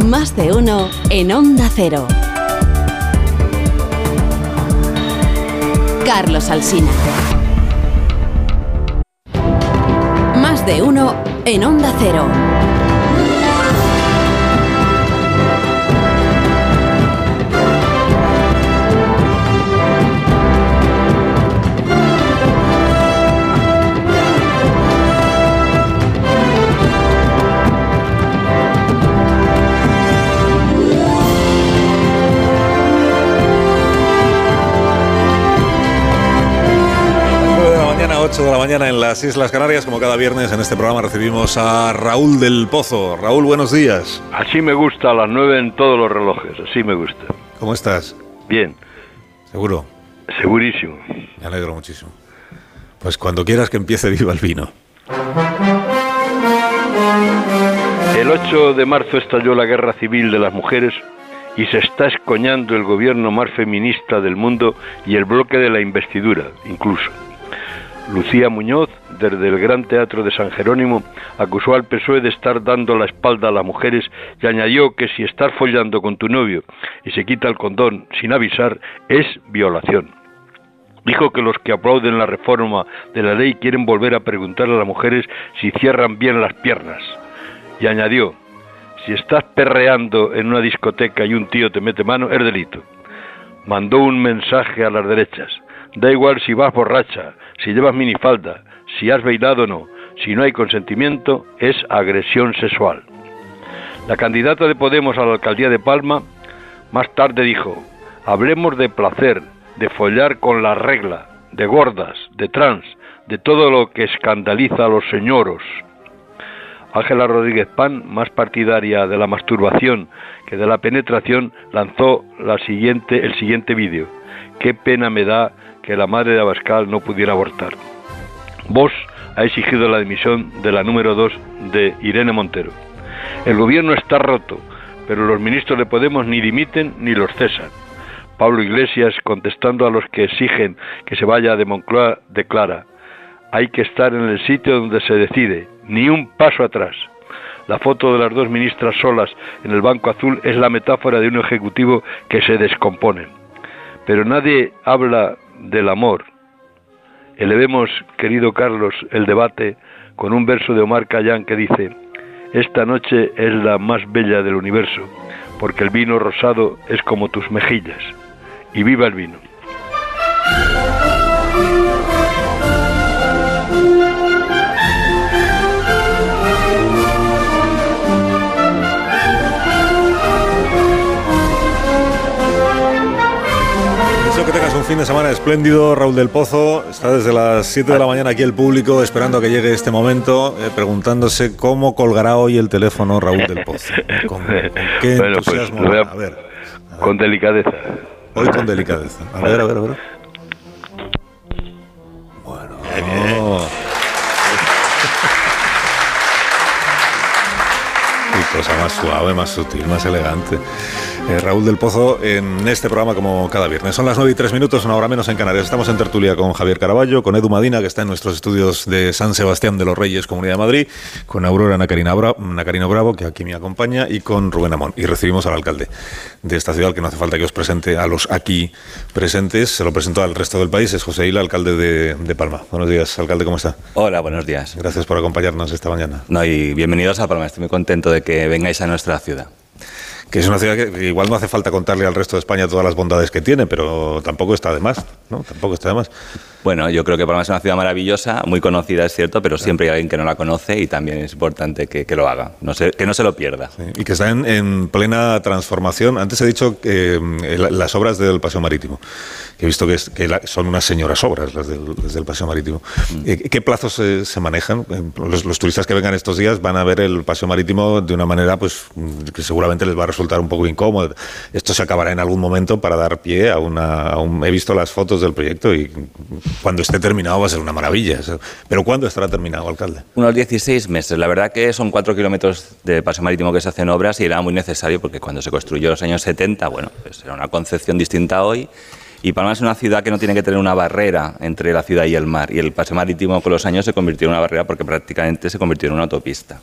Más de uno en Onda Cero. Carlos Alsina. Más de uno en Onda Cero. 8 de la mañana en las Islas Canarias. Como cada viernes en este programa recibimos a Raúl del Pozo. Raúl, buenos días. Así me gusta a las 9 en todos los relojes, así me gusta. ¿Cómo estás? Bien, ¿Seguro? segurísimo. Me alegro muchísimo. Pues cuando quieras que empiece viva el vino. El 8 de marzo estalló la guerra civil de las mujeres y se está escoñando el gobierno más feminista del mundo y el bloque de la investidura, incluso. Lucía Muñoz, desde el Gran Teatro de San Jerónimo, acusó al PSOE de estar dando la espalda a las mujeres y añadió que si estás follando con tu novio y se quita el condón sin avisar es violación. Dijo que los que aplauden la reforma de la ley quieren volver a preguntarle a las mujeres si cierran bien las piernas. Y añadió, si estás perreando en una discoteca y un tío te mete mano, es delito. Mandó un mensaje a las derechas. Da igual si vas borracha, si llevas minifalda, si has bailado o no. Si no hay consentimiento, es agresión sexual. La candidata de Podemos a la alcaldía de Palma más tarde dijo, hablemos de placer, de follar con la regla, de gordas, de trans, de todo lo que escandaliza a los señoros. Ángela Rodríguez Pan, más partidaria de la masturbación que de la penetración, lanzó el siguiente vídeo. Qué pena me da que la madre de Abascal no pudiera abortar. Vox ha exigido la dimisión de la número 2 de Irene Montero. El gobierno está roto, pero los ministros de Podemos ni dimiten ni los cesan. Pablo Iglesias, contestando a los que exigen que se vaya de Moncloa, declara, hay que estar en el sitio donde se decide, ni un paso atrás. La foto de las dos ministras solas en el Banco Azul es la metáfora de un ejecutivo que se descompone. Pero nadie habla del amor. Elevemos, querido Carlos, el debate con un verso de Omar Callán que dice, esta noche es la más bella del universo, porque el vino rosado es como tus mejillas. Y viva el vino. Fin de semana espléndido, Raúl del Pozo. Está desde las 7 de la mañana aquí el público esperando a que llegue este momento, eh, preguntándose cómo colgará hoy el teléfono Raúl del Pozo. Con, qué Bueno, pues, a- ver, Con delicadeza. hoy con delicadeza. A ver, a ver, a ver. Bueno. cosa más suave, más sutil, más elegante. Eh, Raúl del Pozo en este programa como cada viernes. Son las 9 y 3 minutos, una hora menos en Canarias. Estamos en tertulia con Javier Caraballo, con Edu Madina, que está en nuestros estudios de San Sebastián de los Reyes, Comunidad de Madrid, con Aurora Nacarina Bravo, Nacarino Bravo, que aquí me acompaña, y con Rubén Amón. Y recibimos al alcalde de esta ciudad, que no hace falta que os presente a los aquí presentes, se lo presento al resto del país, es José Hila, alcalde de, de Palma. Buenos días, alcalde, ¿cómo está? Hola, buenos días. Gracias por acompañarnos esta mañana. No, y bienvenidos a Palma, estoy muy contento de que vengáis a nuestra ciudad que es una ciudad que igual no hace falta contarle al resto de España todas las bondades que tiene, pero tampoco está de más, ¿no? Tampoco está de más. Bueno, yo creo que Palma es una ciudad maravillosa, muy conocida, es cierto, pero siempre hay alguien que no la conoce y también es importante que, lo haga, no que no se lo pierda. y que está en, plena transformación. Antes he dicho que eh, las obras del Paseo Marítimo, que he visto que, son unas señoras obras las del, Paseo Marítimo. Mm. Eh, ¿Qué plazos se manejan? Eh, los, turistas que vengan estos días van a ver el Paseo Marítimo de una manera pues que seguramente les va a resultar un poco incómodo. Esto se acabará en algún momento para dar pie a una... A un, he visto las fotos del proyecto y cuando esté terminado va a ser una maravilla. Pero ¿cuándo estará terminado, alcalde? Unos 16 meses. La verdad que son cuatro kilómetros de paso marítimo que se hacen obras y era muy necesario porque cuando se construyó en los años 70, bueno, pues era una concepción distinta hoy. Y Palma es una ciudad que no tiene que tener una barrera entre la ciudad y el mar. Y el paseo marítimo con los años se convirtió en una barrera porque prácticamente se convirtió en una autopista.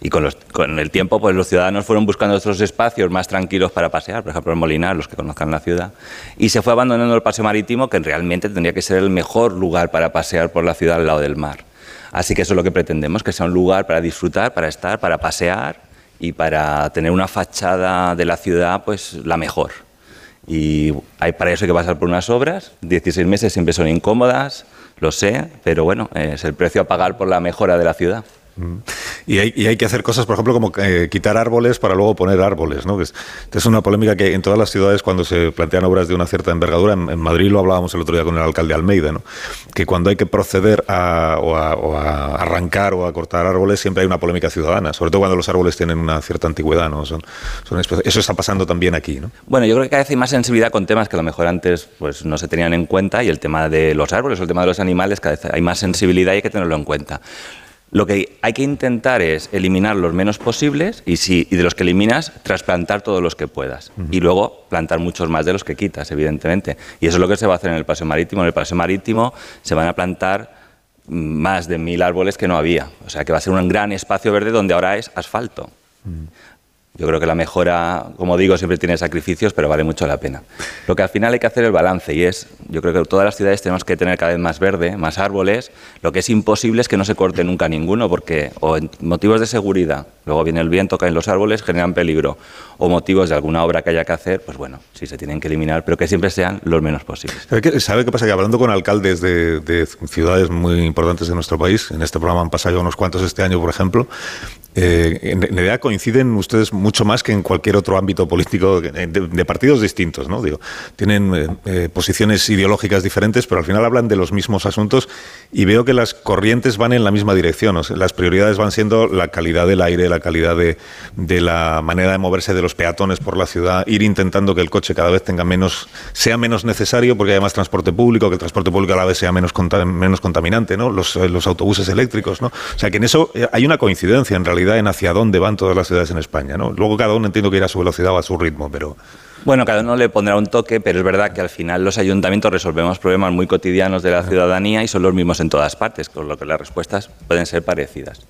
Y con, el tiempo, pues los ciudadanos fueron buscando otros espacios más tranquilos para pasear, por ejemplo, el Molinar, los que conozcan la ciudad, y se fue abandonando el paseo marítimo, que realmente tendría que ser el mejor lugar para pasear por la ciudad al lado del mar. Así que eso es lo que pretendemos, que sea un lugar para disfrutar, para estar, para pasear y para tener una fachada de la ciudad, pues la mejor. Y hay para eso hay que pasar por unas obras, 16 meses siempre son incómodas, lo sé, pero bueno, es el precio a pagar por la mejora de la ciudad. Y hay, que hacer cosas, por ejemplo, como eh, quitar árboles para luego poner árboles. ¿no? Es, una polémica que en todas las ciudades, cuando se plantean obras de una cierta envergadura, en, Madrid lo hablábamos el otro día con el alcalde Almeida, que cuando hay que proceder a, arrancar o a cortar árboles, siempre hay una polémica ciudadana, sobre todo cuando los árboles tienen una cierta antigüedad. eso está pasando también aquí. ¿no? Bueno, yo creo que cada vez hay más sensibilidad con temas que a lo mejor antes pues, no se tenían en cuenta y el tema de los árboles o el tema de los animales, cada vez hay más sensibilidad y hay que tenerlo en cuenta. Lo que hay que intentar es eliminar los menos posibles y, si, de los que eliminas, trasplantar todos los que puedas. Y luego plantar muchos más de los que quitas, evidentemente. Y eso es lo que se va a hacer en el paseo marítimo. En el paseo marítimo se van a plantar más de mil árboles que no había. O sea que va a ser un gran espacio verde donde ahora es asfalto. Yo creo que la mejora, como digo, siempre tiene sacrificios, pero vale mucho la pena. Lo que al final hay que hacer el balance y es, yo creo que todas las ciudades tenemos que tener cada vez más verde, más árboles. Lo que es imposible es que no se corte nunca ninguno, porque o en motivos de seguridad, luego viene el viento, caen los árboles, generan peligro, o motivos de alguna obra que haya que hacer, pues bueno, sí se tienen que eliminar, pero que siempre sean los menos posibles. ¿Sabe qué, pasa? Que hablando con alcaldes de, de ciudades muy importantes de nuestro país, en este programa han pasado unos cuantos este año, por ejemplo, eh, en realidad coinciden ustedes mucho más que en cualquier otro ámbito político de, partidos distintos, ¿no? Digo, tienen eh, eh, posiciones ideológicas diferentes, pero al final hablan de los mismos asuntos y veo que las corrientes van en la misma dirección. las prioridades van siendo la calidad del aire, la calidad de, la manera de moverse de los peatones por la ciudad, ir intentando que el coche cada vez tenga menos, sea menos necesario porque haya más transporte público, que el transporte público a la vez sea menos, menos contaminante, ¿no? Los, los autobuses eléctricos, ¿no? O sea que en eso hay una coincidencia en realidad en hacia dónde van todas las ciudades en España. ¿no? Luego cada uno entiendo que irá a su velocidad o a su ritmo, pero... Bueno, cada uno le pondrá un toque, pero es verdad que al final los ayuntamientos resolvemos problemas muy cotidianos de la ciudadanía y son los mismos en todas partes, con lo que las respuestas pueden ser parecidas.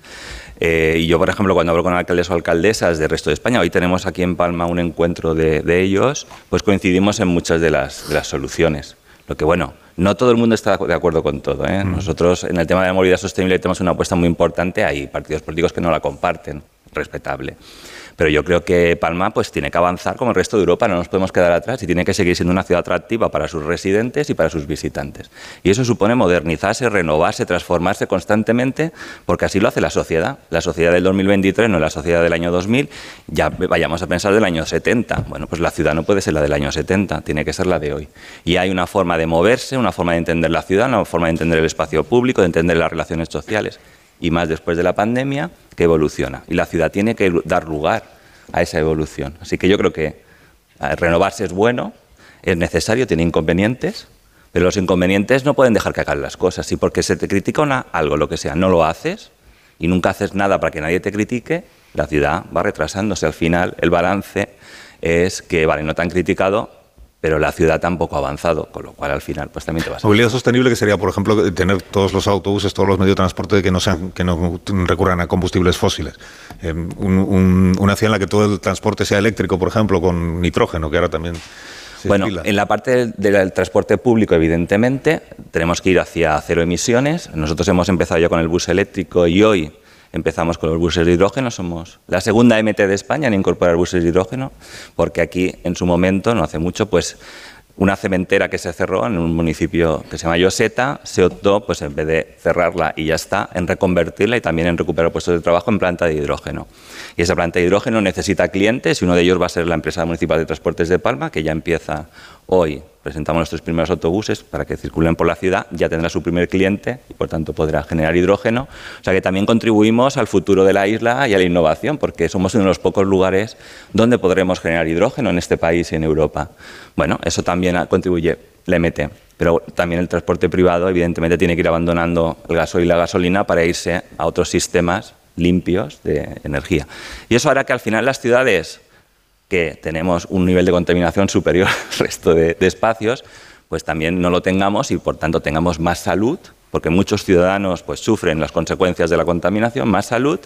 Eh, y yo, por ejemplo, cuando hablo con alcaldes o alcaldesas del resto de España, hoy tenemos aquí en Palma un encuentro de, ellos, pues coincidimos en muchas de las, de las soluciones. Lo que, bueno, no todo el mundo está de acuerdo con todo. ¿eh? Nosotros, en el tema de la movilidad sostenible, tenemos una apuesta muy importante. Hay partidos políticos que no la comparten, respetable. Pero yo creo que Palma pues, tiene que avanzar como el resto de Europa, no nos podemos quedar atrás y tiene que seguir siendo una ciudad atractiva para sus residentes y para sus visitantes. Y eso supone modernizarse, renovarse, transformarse constantemente, porque así lo hace la sociedad. La sociedad del 2023 no la sociedad del año 2000, ya vayamos a pensar del año 70. Bueno, pues la ciudad no puede ser la del año 70, tiene que ser la de hoy. Y hay una forma de moverse, una forma de entender la ciudad, una forma de entender el espacio público, de entender las relaciones sociales y más después de la pandemia, que evoluciona. Y la ciudad tiene que dar lugar a esa evolución. Así que yo creo que renovarse es bueno, es necesario, tiene inconvenientes, pero los inconvenientes no pueden dejar que hagan las cosas. Si porque se te critica una, algo, lo que sea, no lo haces y nunca haces nada para que nadie te critique, La ciudad va retrasándose. Al final, el balance es que, vale, no tan criticado, pero la ciudad tampoco ha avanzado, con lo cual al final pues también te vas a... Movilidad sostenible que sería, por ejemplo, tener todos los autobuses, todos los medios de transporte que no sean, que no recurran a combustibles fósiles. Eh, un- un- una ciudad en la que todo el transporte sea eléctrico, por ejemplo, con nitrógeno, que ahora también se Bueno, estila. en la parte del, del transporte público, evidentemente, tenemos que ir hacia cero emisiones. Nosotros hemos empezado ya con el bus eléctrico y hoy empezamos con los buses de hidrógeno. Somos la segunda MT de España en incorporar buses de hidrógeno, porque aquí, en su momento, no hace mucho, pues una cementera que se cerró en un municipio que se llama Yoseta, se optó, pues en vez de cerrarla y ya está, en reconvertirla y también en recuperar puestos de trabajo en planta de hidrógeno. Y esa planta de hidrógeno necesita clientes y uno de ellos va a ser la empresa municipal de transportes de Palma, que ya empieza hoy. Presentamos nuestros primeros autobuses para que circulen por la ciudad, ya tendrá su primer cliente y por tanto podrá generar hidrógeno. O sea que también contribuimos al futuro de la isla y a la innovación, porque somos uno de los pocos lugares donde podremos generar hidrógeno en este país y en Europa. Bueno, eso también contribuye la MT. Pero también el transporte privado, evidentemente, tiene que ir abandonando el gasoil y la gasolina para irse a otros sistemas limpios de energía. Y eso hará que al final las ciudades que tenemos un nivel de contaminación superior al resto de, de espacios, pues también no lo tengamos y por tanto tengamos más salud, porque muchos ciudadanos pues sufren las consecuencias de la contaminación, más salud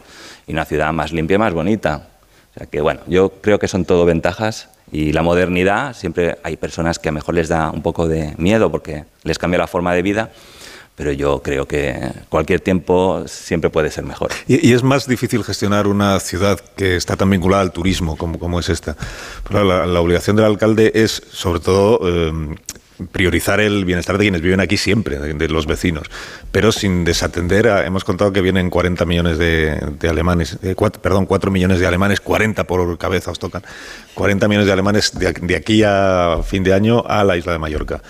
y una ciudad más limpia más bonita. O sea que bueno, yo creo que son todo ventajas y la modernidad, siempre hay personas que a lo mejor les da un poco de miedo porque les cambia la forma de vida, pero yo creo que cualquier tiempo siempre puede ser mejor. Y, es más difícil gestionar una ciudad que está tan vinculada al turismo como, es esta. La, obligación del alcalde es, sobre todo, eh, priorizar el bienestar de quienes viven aquí siempre, de, los vecinos, pero sin desatender hemos contado que vienen 40 millones de, alemanes, eh, cuat- perdón, 4 millones de alemanes, 40 por cabeza os tocan, 40 millones de alemanes de aquí a fin de año a la isla de Mallorca.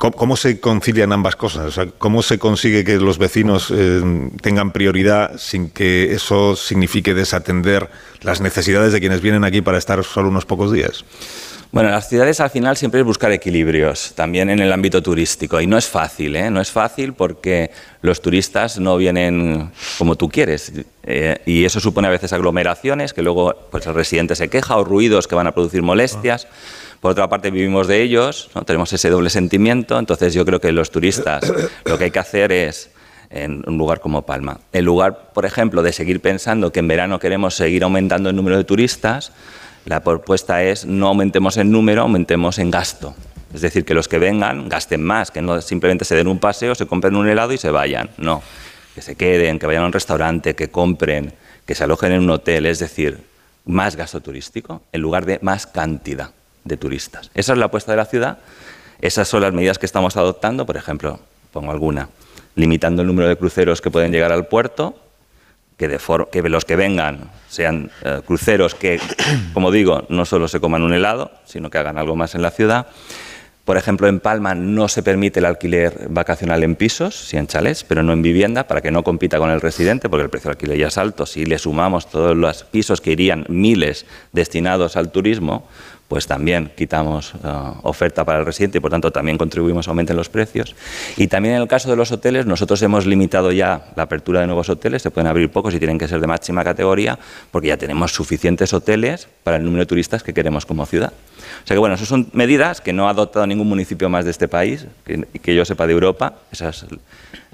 ¿Cómo, cómo se concilian ambas cosas? O sea, ¿Cómo se consigue que los vecinos eh, tengan prioridad sin que eso signifique desatender las necesidades de quienes vienen aquí para estar solo unos pocos días? Bueno, en las ciudades al final siempre es buscar equilibrios, también en el ámbito turístico. Y no es fácil, ¿eh? No es fácil porque los turistas no vienen como tú quieres. eh, y eso supone a veces aglomeraciones, que luego pues, el residente se queja, o ruidos que van a producir molestias. Por otra parte, vivimos de ellos, ¿no? tenemos ese doble sentimiento. Entonces, yo creo que los turistas lo que hay que hacer es en un lugar como Palma. En lugar, por ejemplo, de seguir pensando que en verano queremos seguir aumentando el número de turistas, la propuesta es no aumentemos el número, aumentemos en gasto. Es decir, que los que vengan gasten más, que no simplemente se den un paseo, se compren un helado y se vayan. No, que se queden, que vayan a un restaurante, que compren, que se alojen en un hotel. Es decir, más gasto turístico en lugar de más cantidad de turistas. Esa es la apuesta de la ciudad. Esas son las medidas que estamos adoptando. Por ejemplo, pongo alguna, limitando el número de cruceros que pueden llegar al puerto, que, los que vengan sean eh, cruceros que, como digo, no solo se coman un helado, sino que hagan algo más en la ciudad. Por ejemplo, en Palma no se permite el alquiler vacacional en pisos, sí en chalés, pero no en vivienda, para que no compita con el residente, porque el precio del alquiler ya es alto. Si le sumamos todos los pisos que irían miles destinados al turismo, pues también quitamos eh, oferta para el residente y por tanto también contribuimos a aumenten los precios. Y también en el caso de los hoteles, nosotros hemos limitado ya la apertura de nuevos hoteles, se pueden abrir pocos y tienen que ser de máxima categoría, porque ya tenemos suficientes hoteles para el número de turistas que queremos como ciudad. O sea que bueno, esas son medidas que no ha adoptado ningún municipio más de este país, que, que yo sepa de Europa, esas,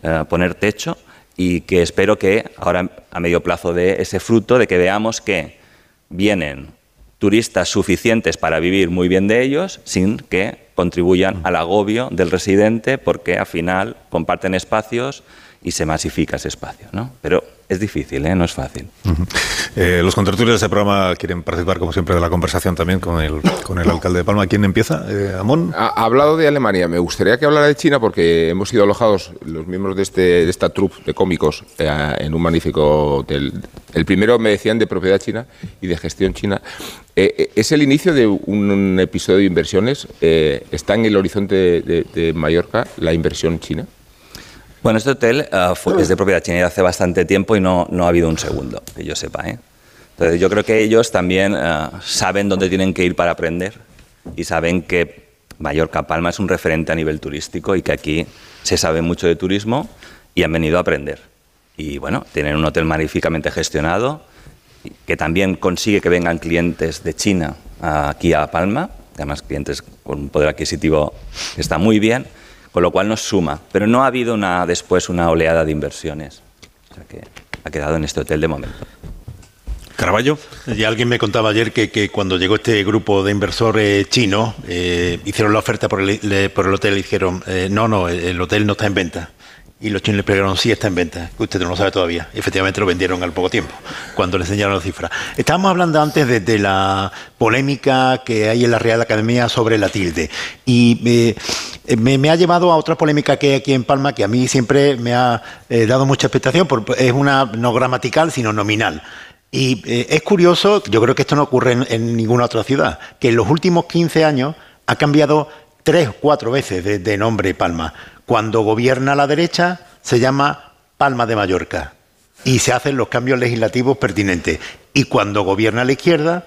eh, poner techo y que espero que ahora a medio plazo dé ese fruto de que veamos que vienen turistas suficientes para vivir muy bien de ellos sin que contribuyan al agobio del residente porque al final comparten espacios y se masifica ese espacio. ¿no? Pero es difícil, ¿eh? no es fácil. Eh, los contratulios de este programa quieren participar, como siempre, de la conversación también con el, con el alcalde de Palma. ¿Quién empieza? Eh, Amón. Ha ha hablado de Alemania. Me gustaría que hablara de China porque hemos sido alojados los miembros de, este, de esta troupe de cómicos eh, en un magnífico hotel. El primero me decían de propiedad china y de gestión china. Eh, eh, es el inicio de un, un episodio de inversiones. Eh, ¿Está en el horizonte de, de- de Mallorca la inversión china? Bueno, este hotel fue- es de propiedad china hace bastante tiempo y no, no ha habido un segundo, que yo sepa. ¿eh? Entonces yo creo que ellos también ah, saben dónde tienen que ir para aprender y saben que Mallorca Palma es un referente a nivel turístico y que aquí se sabe mucho de turismo y han venido a aprender. Y bueno, tienen un hotel magníficamente gestionado que también consigue que vengan clientes de China aquí a Palma, además clientes con un poder adquisitivo está muy bien, con lo cual nos suma. Pero no ha habido una, después una oleada de inversiones. O sea que ha quedado en este hotel de momento. Caraballo. Ya alguien me contaba ayer que, que cuando llegó este grupo de inversores chinos, eh, hicieron la oferta por el, le- por el hotel y dijeron, eh, no, no, el hotel no está en venta. Y los chinos le preguntaron, sí está en venta, que usted no lo sabe todavía. Y efectivamente lo vendieron al poco tiempo, cuando le enseñaron la cifra. Estábamos hablando antes de, de la polémica que hay en la Real Academia sobre la tilde. Y eh, me, me ha llevado a otra polémica que hay aquí en Palma, que a mí siempre me ha eh, dado mucha expectación, porque es una no gramatical, sino nominal. Y eh, es curioso, yo creo que esto no ocurre en, ninguna otra ciudad, que en los últimos 15 años ha cambiado tres o cuatro veces de, de nombre Palma. Cuando gobierna la derecha se llama Palma de Mallorca y se hacen los cambios legislativos pertinentes. Y cuando gobierna la izquierda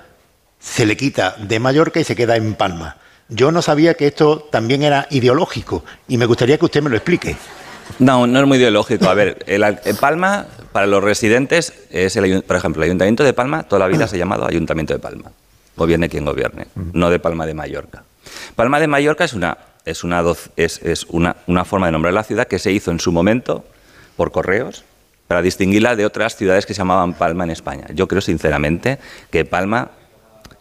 se le quita de Mallorca y se queda en Palma. Yo no sabía que esto también era ideológico y me gustaría que usted me lo explique. No, no es muy ideológico. A ver, el, Palma, para los residentes, es el, por ejemplo, el Ayuntamiento de Palma toda la vida se ha llamado Ayuntamiento de Palma. Gobierne quien gobierne, no de Palma de Mallorca. Palma de Mallorca es una, es una, es, es una, una forma de nombrar la ciudad que se hizo en su momento por correos para distinguirla de otras ciudades que se llamaban Palma en España. Yo creo sinceramente que Palma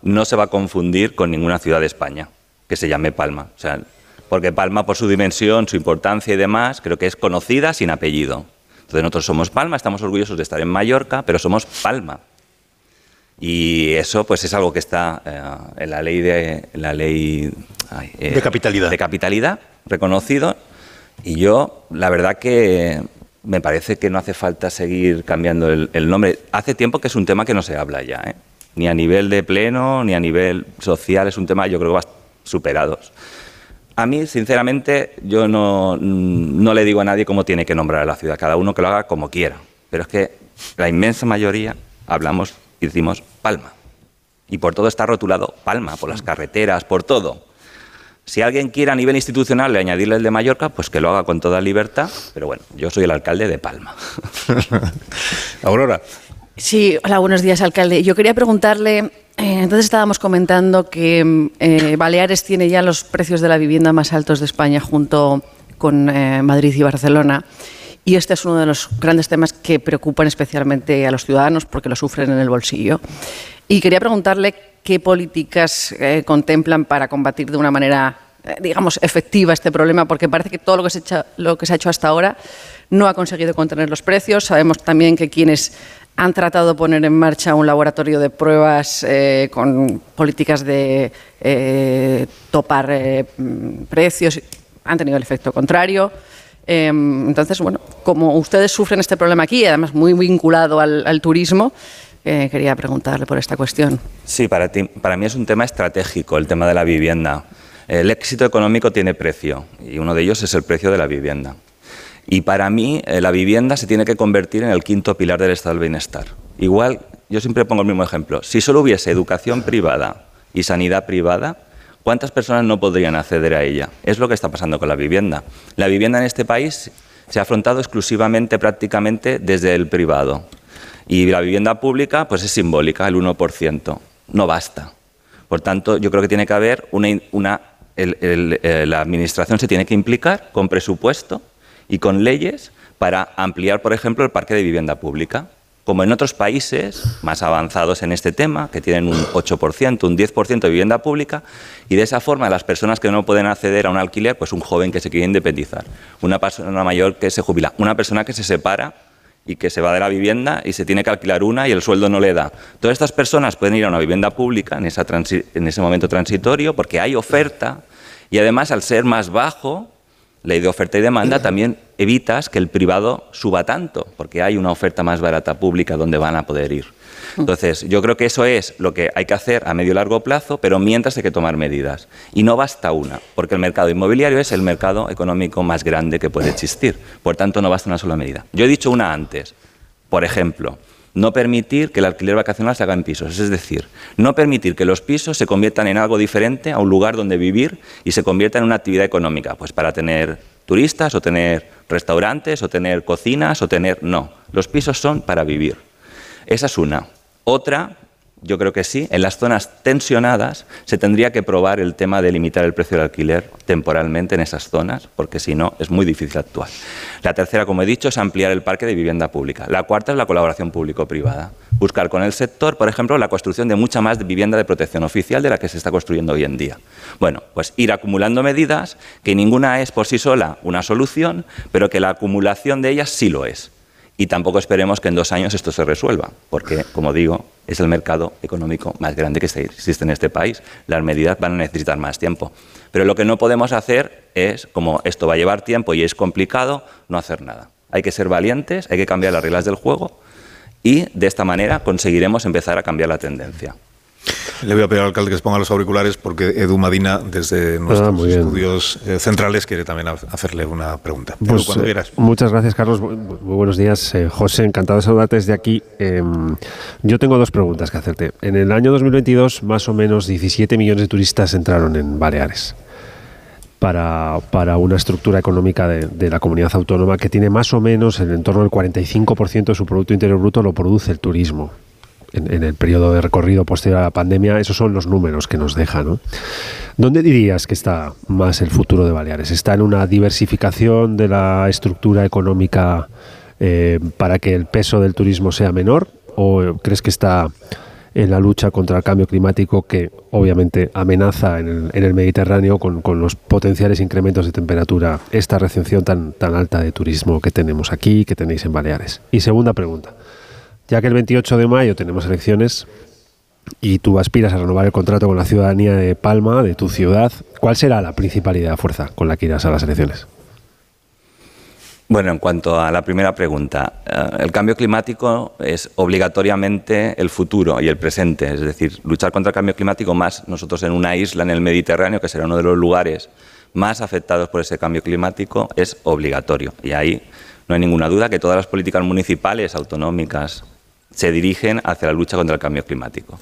no se va a confundir con ninguna ciudad de España que se llame Palma. O sea, porque Palma, por su dimensión, su importancia y demás, creo que es conocida sin apellido. Entonces nosotros somos Palma, estamos orgullosos de estar en Mallorca, pero somos Palma. Y eso pues es algo que está eh, en la ley de en la ley ay, eh, De capitalidad. de capitalidad reconocido y yo la verdad que me parece que no hace falta seguir cambiando el, el nombre hace tiempo que es un tema que no se habla ya ¿eh? ni a nivel de pleno ni a nivel social es un tema yo creo que va superados a mí sinceramente yo no, no le digo a nadie cómo tiene que nombrar a la ciudad cada uno que lo haga como quiera pero es que la inmensa mayoría hablamos y decimos Palma. Y por todo está rotulado Palma, por las carreteras, por todo. Si alguien quiere a nivel institucional le añadirle el de Mallorca, pues que lo haga con toda libertad. Pero bueno, yo soy el alcalde de Palma. Aurora. Sí, hola, buenos días, alcalde. Yo quería preguntarle, eh, entonces estábamos comentando que eh, Baleares tiene ya los precios de la vivienda más altos de España junto con eh, Madrid y Barcelona. Y este es uno de los grandes temas que preocupan especialmente a los ciudadanos porque lo sufren en el bolsillo. Y quería preguntarle qué políticas contemplan para combatir de una manera, digamos, efectiva este problema, porque parece que todo lo que se ha hecho hasta ahora no ha conseguido contener los precios. Sabemos también que quienes han tratado de poner en marcha un laboratorio de pruebas eh, con políticas de eh, topar eh, precios han tenido el efecto contrario. Eh, entonces, bueno, como ustedes sufren este problema aquí, además muy vinculado al, turismo, quería preguntarle por esta cuestión. Sí, para, ti- para mí es un tema estratégico el tema de la vivienda. El éxito económico tiene precio y uno de ellos es el precio de la vivienda. Y para mí eh, la vivienda se tiene que convertir en el quinto pilar del estado del bienestar. Igual, yo siempre pongo el mismo ejemplo. Si solo hubiese educación privada y sanidad privada, ¿cuántas personas no podrían acceder a ella? Es lo que está pasando con la vivienda. La vivienda en este país se ha afrontado exclusivamente, prácticamente, desde el privado. Y la vivienda pública, pues es simbólica, el 1%. No basta. Por tanto, yo creo que tiene que haber una. eh, la Administración se tiene que implicar con presupuesto y con leyes para ampliar, por ejemplo, el parque de vivienda pública. Como en otros países más avanzados en este tema, que tienen un 8%, un 10% de vivienda pública, y de esa forma las personas que no pueden acceder a un alquiler, pues un joven que se quiere independizar, una persona mayor que se jubila, una persona que se separa y que se va de la vivienda y se tiene que alquilar una y el sueldo no le da. Todas estas personas pueden ir a una vivienda pública en, ese momento transitorio porque hay oferta y además al ser más bajo, ley de oferta y demanda, también evitas que el privado suba tanto porque hay una oferta más barata pública donde van a poder ir. Entonces, yo creo que eso es lo que hay que hacer a medio y largo plazo, pero mientras hay que tomar medidas. Y no basta una, porque el mercado inmobiliario es el mercado económico más grande que puede existir. Por tanto, no basta una sola medida. Yo he dicho una antes. Por ejemplo, no permitir que el alquiler vacacional se haga en pisos. Es decir, no permitir que los pisos se conviertan en algo diferente a un lugar donde vivir y se conviertan en una actividad económica, pues para tener turistas o tener restaurantes o tener cocinas o tener... No, los pisos son para vivir. Esa es una. Otra, yo creo que sí, en las zonas tensionadas se tendría que probar el tema de limitar el precio del alquiler temporalmente en esas zonas, porque si no es muy difícil actuar. La tercera, como he dicho, es ampliar el parque de vivienda pública. La cuarta es la colaboración público-privada. Buscar con el sector, por ejemplo, la construcción de mucha más vivienda de protección oficial de la que se está construyendo hoy en día. Bueno, pues ir acumulando medidas que ninguna es por sí sola una solución, pero que la acumulación de ellas sí lo es. Y tampoco esperemos que en dos años esto se resuelva, porque, como digo, es el mercado económico más grande que existe en este país. Las medidas van a necesitar más tiempo. Pero lo que no podemos hacer es, como esto va a llevar tiempo y es complicado, no hacer nada. Hay que ser valientes, hay que cambiar las reglas del juego y de esta manera conseguiremos empezar a cambiar la tendencia. Le voy a pedir al alcalde que se ponga los auriculares porque Edu Madina, desde Ah, nuestros estudios eh, centrales, quiere también ha- hacerle una pregunta. Pues, cuando eh, muchas gracias, Carlos. Muy, muy buenos días, eh, José. Encantado de saludarte desde aquí. Eh, yo tengo dos preguntas que hacerte. En el año 2022, más o menos 17 millones de turistas entraron en Baleares para, para una estructura económica de, de la comunidad autónoma que tiene más o menos en torno al 45% de su Producto Interior Bruto lo produce el turismo. En, el periodo de recorrido posterior a la pandemia, esos son los números que nos deja. ¿Dónde dirías que está más el futuro de Baleares? ¿Está en una diversificación de la estructura económica eh, para que el peso del turismo sea menor? ¿O crees que está en la lucha contra el cambio climático que obviamente amenaza en el, Mediterráneo con, con los potenciales incrementos de temperatura esta recepción tan, tan alta de turismo que tenemos aquí que tenéis en Baleares? Y segunda pregunta, ya que el 28 de mayo tenemos elecciones y tú aspiras a renovar el contrato con la ciudadanía de Palma, de tu ciudad, ¿cuál será la principal idea fuerza con la que irás a las elecciones? Bueno, en cuanto a la primera pregunta, eh, el cambio climático es obligatoriamente el futuro y el presente, es decir, luchar contra el cambio climático más nosotros en una isla en el Mediterráneo, que será uno de los lugares más afectados por ese cambio climático, es obligatorio. Y ahí no hay ninguna duda que todas las políticas municipales, autonómicas, se dirigen hacia la lucha contra el cambio climático.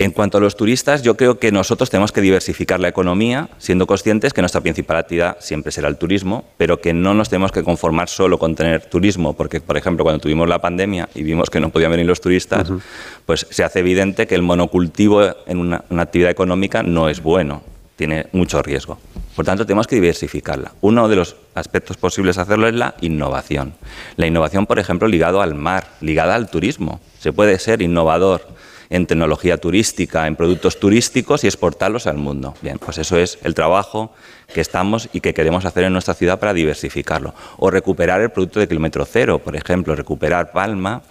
En cuanto a los turistas, yo creo que nosotros tenemos que diversificar la economía, siendo conscientes que nuestra principal actividad siempre será el turismo, pero que no nos tenemos que conformar solo con tener turismo, porque, por ejemplo, cuando tuvimos la pandemia y vimos que no podían venir los turistas, pues se hace evidente que el monocultivo en una, una actividad económica no es bueno, tiene mucho riesgo. Por tanto, tenemos que diversificarla. Uno de los aspectos posibles de hacerlo es la innovación. La innovación, por ejemplo, ligado al mar, ligada al turismo. Se puede ser innovador en tecnología turística, en productos turísticos y exportarlos al mundo. Bien, pues eso es el trabajo que estamos y que queremos hacer en nuestra ciudad para diversificarlo. O recuperar el producto de kilómetro cero, por ejemplo, recuperar Palma,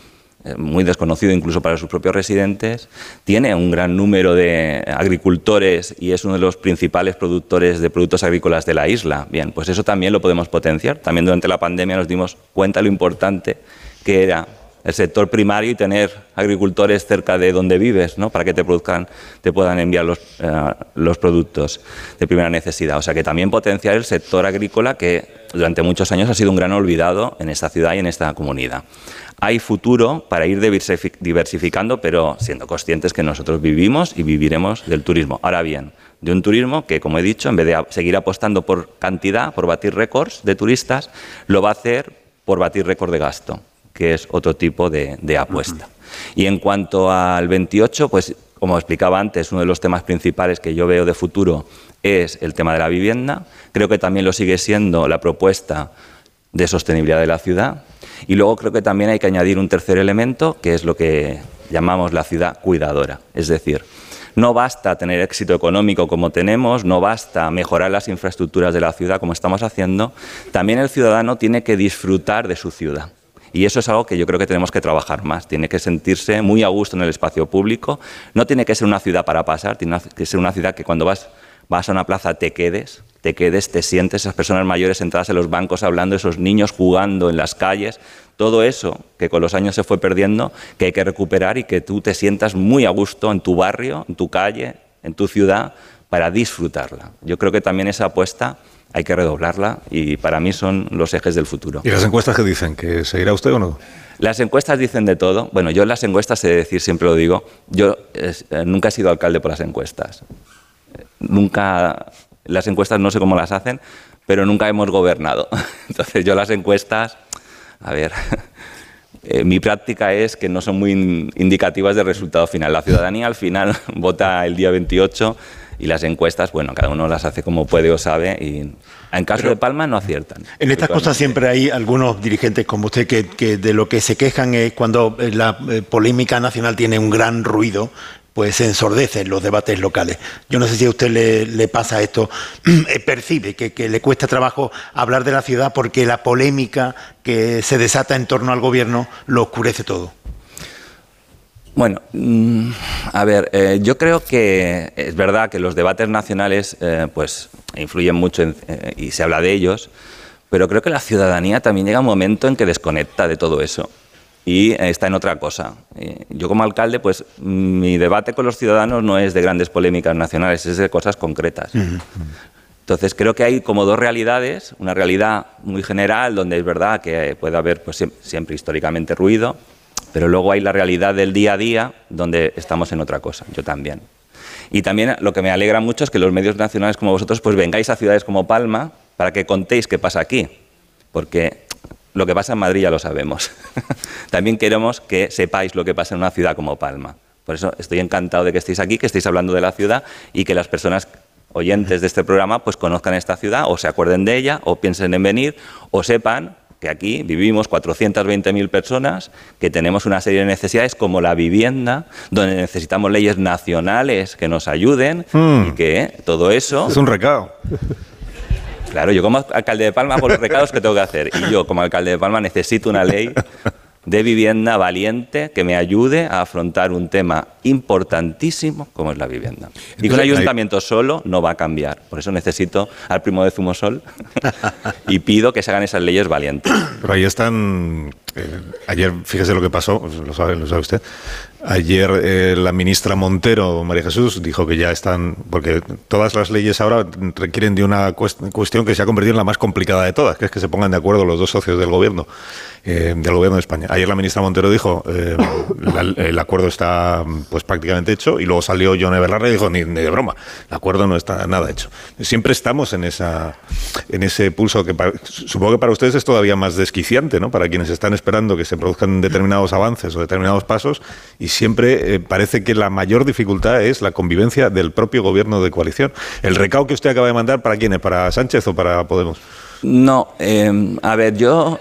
muy desconocido incluso para sus propios residentes, tiene un gran número de agricultores y es uno de los principales productores de productos agrícolas de la isla. Bien, pues eso también lo podemos potenciar. También durante la pandemia nos dimos cuenta lo importante que era el sector primario y tener agricultores cerca de donde vives, ¿no? Para que te produzcan, te puedan enviar los, eh, los productos de primera necesidad. O sea que también potenciar el sector agrícola que durante muchos años ha sido un gran olvidado en esta ciudad y en esta comunidad. Hay futuro para ir diversifi- diversificando, pero siendo conscientes que nosotros vivimos y viviremos del turismo. Ahora bien, de un turismo que, como he dicho, en vez de seguir apostando por cantidad, por batir récords de turistas, lo va a hacer por batir récord de gasto que es otro tipo de, apuesta. Y en cuanto al 28, pues como explicaba antes, uno de los temas principales que yo veo de futuro es el tema de la vivienda. Creo que también lo sigue siendo la propuesta de sostenibilidad de la ciudad. Y luego creo que también hay que añadir un tercer elemento, que es lo que llamamos la ciudad cuidadora. Es decir, no basta tener éxito económico como tenemos, no basta mejorar las infraestructuras de la ciudad como estamos haciendo, también el ciudadano tiene que disfrutar de su ciudad. Y eso es algo que yo creo que tenemos que trabajar más. Tiene que sentirse muy a gusto en el espacio público. No tiene que ser una ciudad para pasar, tiene que ser una ciudad que cuando vas, vas a una plaza te quedes, te quedes, te sientes, esas personas mayores sentadas en los bancos hablando, esos niños jugando en las calles. Todo eso que con los años se fue perdiendo, que hay que recuperar y que tú te sientas muy a gusto en tu barrio, en tu calle, en tu ciudad, para disfrutarla. Yo creo que también esa apuesta hay que redoblarla y para mí son los ejes del futuro. ¿Y las encuestas que dicen? ¿Que seguirá usted o no? Las encuestas dicen de todo. Bueno, yo en las encuestas he de decir, siempre lo digo, yo eh, nunca he sido alcalde por las encuestas. Nunca, las encuestas no sé cómo las hacen, pero nunca hemos gobernado. Entonces yo las encuestas, a ver, eh, mi práctica es que no son muy in- indicativas del resultado final. La ciudadanía al final vota el día 28 y las encuestas, bueno, cada uno las hace como puede o sabe y en caso de Palma no aciertan. En estas cosas siempre hay algunos dirigentes como usted que, que de lo que se quejan es cuando eh, la eh, polémica nacional tiene un gran ruido, pues se ensordecen los debates locales. Yo no sé si a usted le, le pasa esto, eh, percibe que, que le cuesta trabajo hablar de la ciudad porque la polémica que se desata en torno al gobierno lo oscurece todo. Bueno, mm, a ver, eh, yo creo que es verdad que los debates nacionales eh, pues influyen mucho en- eh, y se habla de ellos, pero creo que la ciudadanía también llega un momento en que desconecta de todo eso y está en otra cosa. Yo como alcalde, pues mm, mi debate con los ciudadanos no es de grandes polémicas nacionales, es de cosas concretas. Entonces creo que hay como dos realidades, una realidad muy general donde es verdad que puede haber pues, siem- siempre históricamente ruido, pero luego hay la realidad del día a día donde estamos en otra cosa, yo también. Y también lo que me alegra mucho es que los medios nacionales como vosotros pues vengáis a ciudades como Palma para que contéis qué pasa aquí, porque lo que pasa en Madrid ya lo sabemos. también queremos que sepáis lo que pasa en una ciudad como Palma. Por eso estoy encantado de que estéis aquí, que estéis hablando de la ciudad y que las personas oyentes de este programa pues conozcan esta ciudad o se acuerden de ella o piensen en venir o sepan que aquí vivimos 420.000 personas, que tenemos una serie de necesidades como la vivienda, donde necesitamos leyes nacionales que nos ayuden y que todo eso... Es un recado. Claro, yo como alcalde de Palma, por los recados que tengo que hacer. Y yo como alcalde de Palma necesito una ley de vivienda valiente que me ayude a afrontar un tema importantísimo como es la vivienda. Y que un ayuntamiento solo no va a cambiar. Por eso necesito al primo de Zumosol y pido que se hagan esas leyes valientes. Pero ahí están. Eh, ayer, fíjese lo que pasó, lo sabe, lo sabe usted. Ayer eh, la ministra Montero, María Jesús, dijo que ya están. Porque todas las leyes ahora requieren de una cuest- cuestión que se ha convertido en la más complicada de todas, que es que se pongan de acuerdo los dos socios del gobierno, eh, del gobierno de España. Ayer la ministra Montero dijo: eh, la- el acuerdo está pues prácticamente hecho, y luego salió John Everard y dijo: ni, ni de broma, el acuerdo no está nada hecho. Siempre estamos en, esa, en ese pulso que pa- supongo que para ustedes es todavía más desquiciante, ¿no? Para quienes están esperando que se produzcan determinados avances o determinados pasos, y siempre eh, parece que la mayor dificultad es la convivencia del propio gobierno de coalición. El recao que usted acaba de mandar, ¿para quién es? ¿Para Sánchez o para Podemos? No, eh, a ver, yo...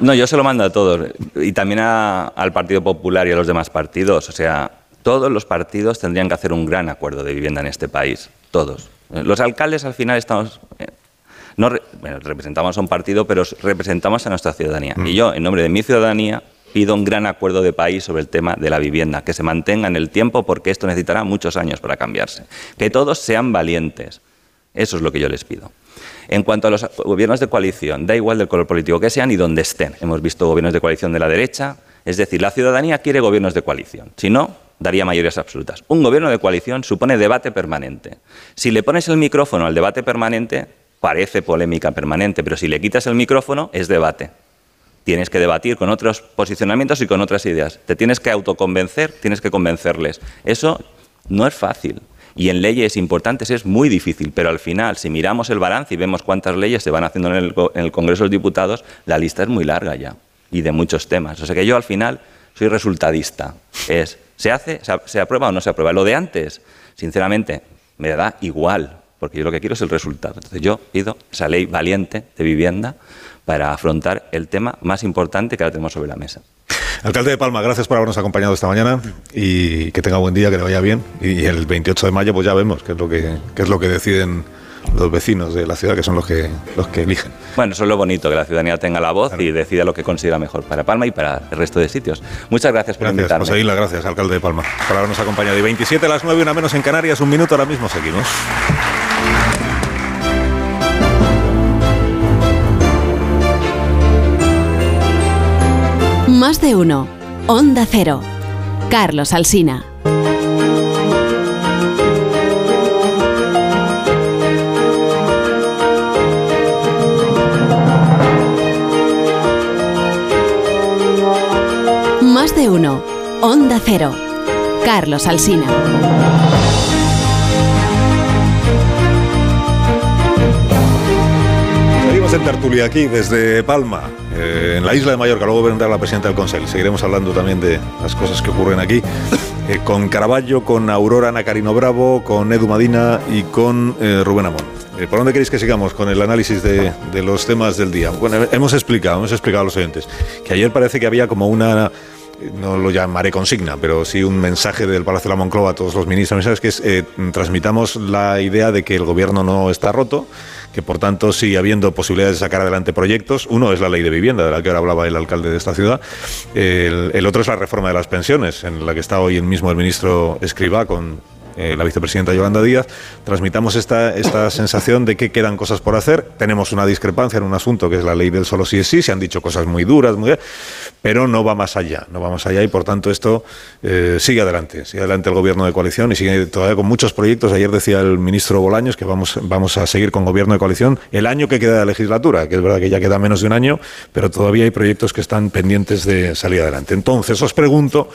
No, yo se lo mando a todos. Y también al Partido Popular y a los demás partidos. O sea, todos los partidos tendrían que hacer un gran acuerdo de vivienda en este país. Todos. Eh, Los alcaldes al final estamos... no re- bueno, representamos a un partido, pero representamos a nuestra ciudadanía. Y yo, en nombre de mi ciudadanía, pido un gran acuerdo de país sobre el tema de la vivienda, que se mantenga en el tiempo porque esto necesitará muchos años para cambiarse. Que todos sean valientes. Eso es lo que yo les pido. En cuanto a los gobiernos de coalición, da igual del color político que sean y donde estén. Hemos visto gobiernos de coalición de la derecha, es decir, la ciudadanía quiere gobiernos de coalición. Si no, daría mayorías absolutas. Un gobierno de coalición supone debate permanente. Si le pones el micrófono al debate permanente, parece polémica permanente, pero si le quitas el micrófono, es debate. Tienes que debatir con otros posicionamientos y con otras ideas. Te tienes que autoconvencer, tienes que convencerles. Eso no es fácil. Y en leyes importantes es muy difícil, pero al final, si miramos el balance y vemos cuántas leyes se van haciendo en el, Congreso de los Diputados, la lista es muy larga ya y de muchos temas. O sea que yo al final soy resultadista. Es, ¿se hace, se aprueba o no se aprueba? Lo de antes, sinceramente, me da igual, porque yo lo que quiero es el resultado. Entonces yo pido esa ley valiente de vivienda para afrontar el tema más importante que ahora tenemos sobre la mesa. Alcalde de Palma, gracias por habernos acompañado esta mañana y que tenga buen día, que le vaya bien. Y el 28 de mayo, pues ya vemos qué es lo que, qué es lo que deciden los vecinos de la ciudad, que son los que, los que eligen. Bueno, eso es lo bonito, que la ciudadanía tenga la voz y decida lo que considera mejor para Palma y para el resto de sitios. Muchas gracias por Gracias, invitarme. José Isla, gracias, alcalde de Palma, por habernos acompañado. Y 27 a las 9, una menos en Canarias, un minuto, ahora mismo seguimos. De uno. Onda Cero. Carlos Alsina. Más de uno. Onda Cero. Carlos Alsina. Seguimos en tertulia aquí desde Palma, eh, en la isla de Mallorca. Luego vendrá la presidenta del Consejo. Seguiremos hablando también de las cosas que ocurren aquí. eh, con Caraballo, con Aurora Nacarino Bravo, con Edu Madina y con eh, Rubén Amón. ¿Por dónde queréis que sigamos con el análisis de, de los temas del día? Bueno, hemos explicado, hemos explicado a los oyentes que ayer parece que había como una no lo llamaré consigna, pero sí un mensaje del Palacio de la Moncloa a todos los ministros, mensajes que es eh, transmitamos la idea de que el gobierno no está roto, que por tanto sigue habiendo posibilidades de sacar adelante proyectos. Uno es la ley de vivienda, de la que ahora hablaba el alcalde de esta ciudad. El, el otro es la reforma de las pensiones, en la que está hoy el mismo el ministro Escribá con eh, la vicepresidenta Yolanda Díaz, transmitamos esta, esta sensación de que quedan cosas por hacer. Tenemos una discrepancia en un asunto que es la ley del solo sí es sí, se han dicho cosas muy duras, muy, pero no va más allá, no va más allá y por tanto esto eh, sigue adelante, sigue adelante el gobierno de coalición y sigue todavía con muchos proyectos. Ayer decía el ministro Bolaños que vamos, vamos a seguir con gobierno de coalición el año que queda de legislatura, que es verdad que ya queda menos de un año, pero todavía hay proyectos que están pendientes de salir adelante. Entonces os pregunto,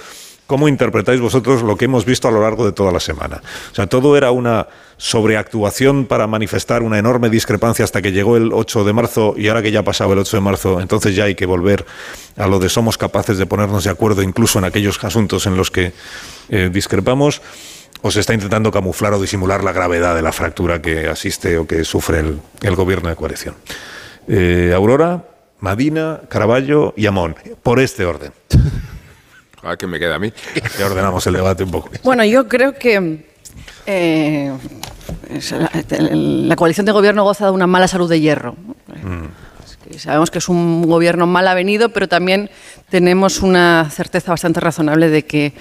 ¿Cómo interpretáis vosotros lo que hemos visto a lo largo de toda la semana? O sea, todo era una sobreactuación para manifestar una enorme discrepancia hasta que llegó el 8 de marzo y ahora que ya ha pasado el 8 de marzo, entonces ya hay que volver a lo de somos capaces de ponernos de acuerdo incluso en aquellos asuntos en los que eh, discrepamos. ¿O se está intentando camuflar o disimular la gravedad de la fractura que asiste o que sufre el, gobierno de coalición? Eh, Aurora, Madina, Caraballo y Amón, por este orden. A ver qué me queda a mí. Ya ordenamos el debate un poco. Bueno, yo creo que eh, la, la coalición de gobierno goza de una mala salud de hierro. Que sabemos que es un gobierno mal avenido, pero también tenemos una certeza bastante razonable de que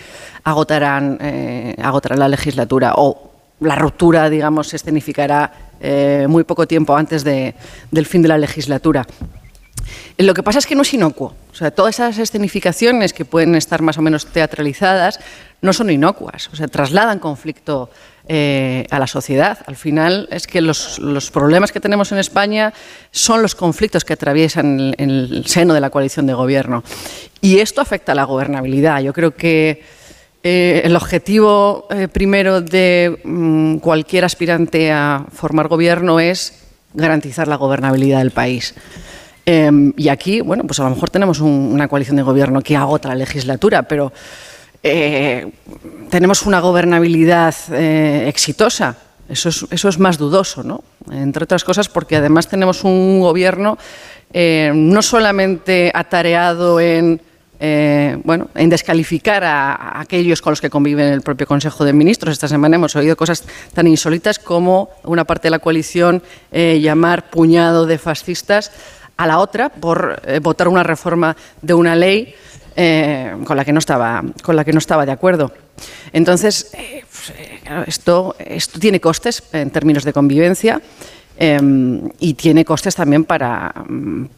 agotarán, eh, agotarán la legislatura o la ruptura, digamos, se escenificará eh, muy poco tiempo antes de- del fin de la legislatura. Lo que pasa es que no es inocuo. O sea, todas esas escenificaciones que pueden estar más o menos teatralizadas no son inocuas. O sea, trasladan conflicto eh, a la sociedad. Al final es que los, problemas que tenemos en España son los conflictos que atraviesan el, el seno de la coalición de gobierno. Y esto afecta a la gobernabilidad. Yo creo que eh, el objetivo eh, primero de mm, cualquier aspirante a formar gobierno es garantizar la gobernabilidad del país. Eh, y aquí, bueno, pues a lo mejor tenemos un- una coalición de gobierno que agota la legislatura, pero eh, tenemos una gobernabilidad eh, exitosa. Eso es, más dudoso, ¿no? Entre otras cosas porque además tenemos un gobierno eh, no solamente atareado en, bueno, en descalificar a, aquellos con los que convive el propio Consejo de Ministros. Esta semana hemos oído cosas tan insólitas como una parte de la coalición llamar puñado de fascistas a la otra por eh, votar una reforma de una ley eh, con la que no estaba con la que no estaba de acuerdo. Entonces, eh, pues, esto, esto tiene costes en términos de convivencia. eh, y tiene costes también para,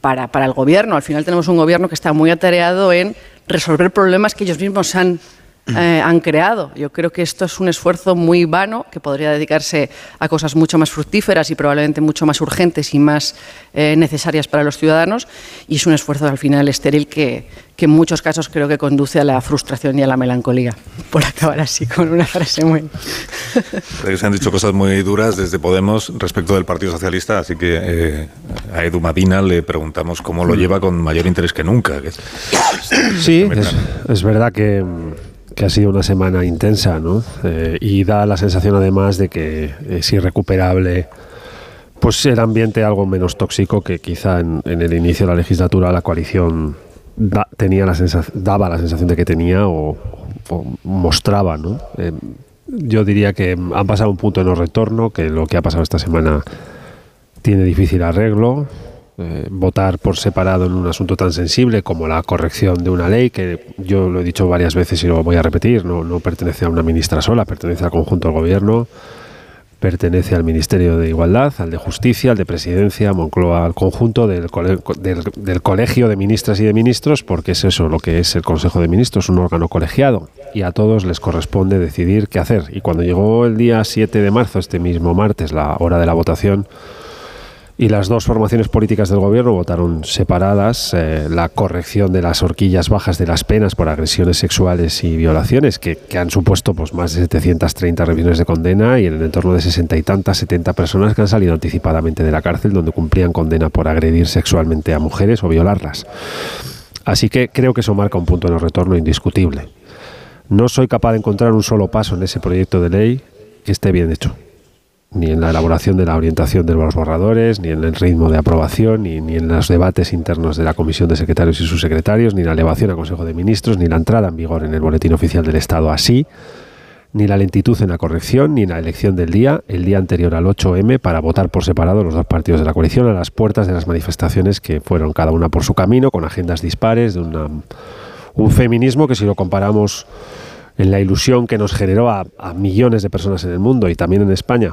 para, para el gobierno. Al final tenemos un gobierno que está muy atareado en resolver problemas que ellos mismos han, eh, han creado. Yo creo que esto es un esfuerzo muy vano que podría dedicarse a cosas mucho más fructíferas y probablemente mucho más urgentes y más eh, necesarias para los ciudadanos. Y es un esfuerzo al final estéril que, que en muchos casos creo que conduce a la frustración y a la melancolía. Por acabar así con una frase muy... Se han dicho cosas muy duras desde Podemos respecto del Partido Socialista, así que eh, a Edu Madina le preguntamos cómo lo lleva con mayor interés que nunca. Sí, es, es verdad que, mm, que ha sido una semana intensa, ¿no? Eh, y da la sensación además de que es irrecuperable pues el ambiente algo menos tóxico que quizá en, el inicio de la legislatura la coalición tenía la daba la sensación de que tenía o, o mostraba, ¿no? Eh, yo diría que han pasado un punto de no retorno, que lo que ha pasado esta semana tiene difícil arreglo. Eh, votar por separado en un asunto tan sensible como la corrección de una ley, que yo lo he dicho varias veces y lo voy a repetir, no, pertenece a una ministra sola, pertenece al conjunto del gobierno, pertenece al Ministerio de Igualdad, al de Justicia, al de Presidencia, Moncloa, al conjunto del, del, del Colegio de Ministras y de Ministros, porque es eso lo que es el Consejo de Ministros, un órgano colegiado, y a todos les corresponde decidir qué hacer. Y cuando llegó el día 7 de marzo, este mismo martes, la hora de la votación, y las dos formaciones políticas del gobierno votaron separadas eh, la corrección de las horquillas bajas de las penas por agresiones sexuales y violaciones, que, han supuesto pues, más de 730 revisiones de condena y en el entorno de 60 y tantas, 70 personas que han salido anticipadamente de la cárcel donde cumplían condena por agredir sexualmente a mujeres o violarlas. Así que creo que eso marca un punto de no retorno indiscutible. No soy capaz de encontrar un solo paso en ese proyecto de ley que esté bien hecho ni en la elaboración de la orientación de los borradores, ni en el ritmo de aprobación, ni, ni, en los debates internos de la Comisión de Secretarios y Subsecretarios, ni la elevación a Consejo de Ministros, ni la entrada en vigor en el Boletín Oficial del Estado así, ni la lentitud en la corrección, ni en la elección del día, el día anterior al 8M, para votar por separado los dos partidos de la coalición a las puertas de las manifestaciones que fueron cada una por su camino, con agendas dispares, de una, un feminismo que si lo comparamos en la ilusión que nos generó a millones de personas en el mundo y también en España,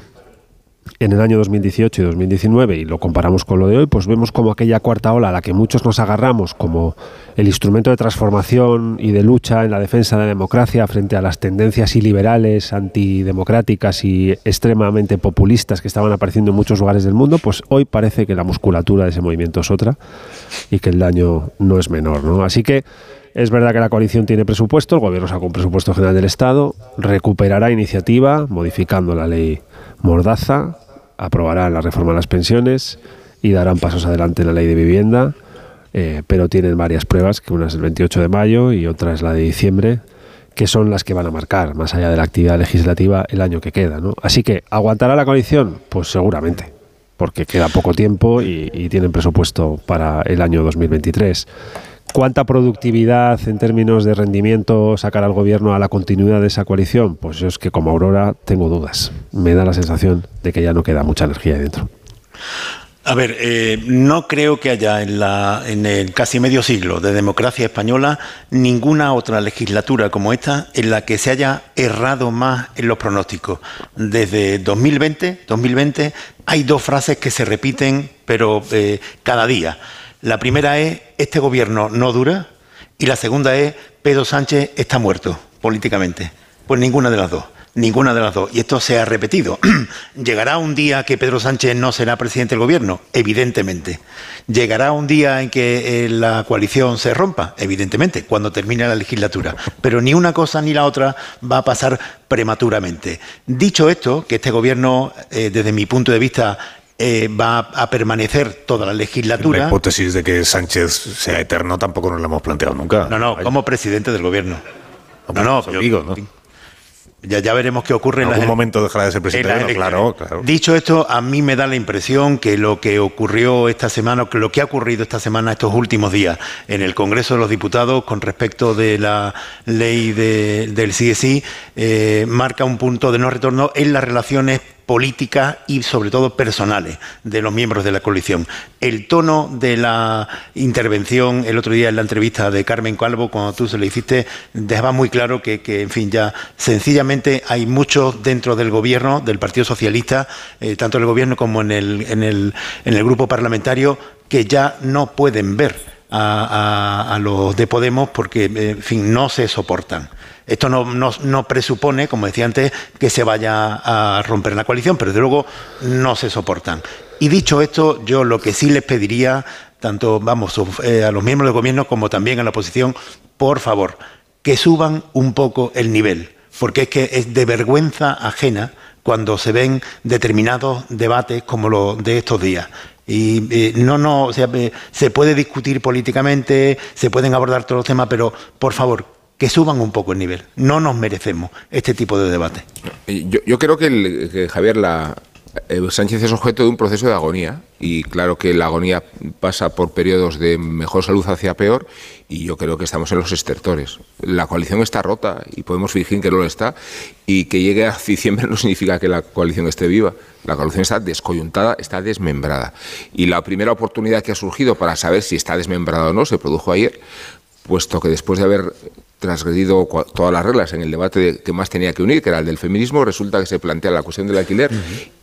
en el año 2018 y 2019 y lo comparamos con lo de hoy, pues vemos como aquella cuarta ola a la que muchos nos agarramos como el instrumento de transformación y de lucha en la defensa de la democracia frente a las tendencias iliberales, antidemocráticas y extremadamente populistas que estaban apareciendo en muchos lugares del mundo, pues hoy parece que la musculatura de ese movimiento es otra y que el daño no es menor. ¿no? Así que es verdad que la coalición tiene presupuesto, el gobierno sacó un presupuesto general del Estado, recuperará iniciativa modificando la ley Mordaza, aprobarán la reforma de las pensiones y darán pasos adelante en la ley de vivienda, eh, pero tienen varias pruebas, que una es el 28 de mayo y otra es la de diciembre, que son las que van a marcar, más allá de la actividad legislativa, el año que queda. ¿no? Así que, ¿aguantará la coalición? Pues seguramente, porque queda poco tiempo y, y tienen presupuesto para el año 2023. ¿Cuánta productividad en términos de rendimiento sacará el gobierno a la continuidad de esa coalición? Pues yo es que como Aurora tengo dudas. Me da la sensación de que ya no queda mucha energía ahí dentro. A ver, eh, no creo que haya en, la, en el casi medio siglo de democracia española ninguna otra legislatura como esta en la que se haya errado más en los pronósticos. Desde 2020, 2020 hay dos frases que se repiten, pero eh, cada día. La primera es, este gobierno no dura, y la segunda es, Pedro Sánchez está muerto políticamente. Pues ninguna de las dos, ninguna de las dos. Y esto se ha repetido. ¿Llegará un día que Pedro Sánchez no será presidente del gobierno? Evidentemente. ¿Llegará un día en que eh, la coalición se rompa? Evidentemente, cuando termine la legislatura. Pero ni una cosa ni la otra va a pasar prematuramente. Dicho esto, que este gobierno, eh, desde mi punto de vista, eh, va a permanecer toda la legislatura. La hipótesis de que Sánchez sea eterno tampoco nos la hemos planteado nunca. No, no, como presidente del gobierno. No, no, yo, digo, ¿no? Ya, ya veremos qué ocurre en en algún las- momento dejará de ser presidente. claro, claro. Dicho esto, a mí me da la impresión que lo que ocurrió esta semana, que lo que ha ocurrido esta semana, estos últimos días, en el Congreso de los Diputados con respecto de la ley de- del CSI, eh, marca un punto de no retorno en las relaciones políticas y sobre todo personales de los miembros de la coalición. El tono de la intervención el otro día en la entrevista de Carmen Calvo, cuando tú se le hiciste, dejaba muy claro que, en fin, ya sencillamente hay muchos dentro del gobierno, del Partido Socialista, eh, tanto en el gobierno como en el, en, el, en el grupo parlamentario, que ya no pueden ver a, a- a los de Podemos porque, eh, en fin, no se soportan. Esto no, no- no presupone, como decía antes, que se vaya a romper la coalición, pero desde luego no se soportan. Y dicho esto, yo lo que sí les pediría, tanto vamos eh, a los miembros del gobierno como también a la oposición, por favor, que suban un poco el nivel, porque es que es de vergüenza ajena cuando se ven determinados debates como los de estos días. Y eh, no, no, o sea, eh, se puede discutir políticamente, se pueden abordar todos los temas, pero por favor, que suban un poco el nivel. No nos merecemos este tipo de debate. Yo, yo creo que, el- que, Javier la, eh, Sánchez es objeto de un proceso de agonía y claro que la agonía pasa por periodos de mejor salud hacia peor y yo creo que estamos en los estertores. La coalición está rota y podemos fingir que no lo está y que llegue a diciembre no significa que la coalición esté viva. La coalición está descoyuntada, está desmembrada. Y la primera oportunidad que ha surgido para saber si está desmembrada o no se produjo ayer, puesto que después de haber transgredido todas las reglas en el debate de- que más tenía que unir, que era el del feminismo, resulta que se plantea la cuestión del alquiler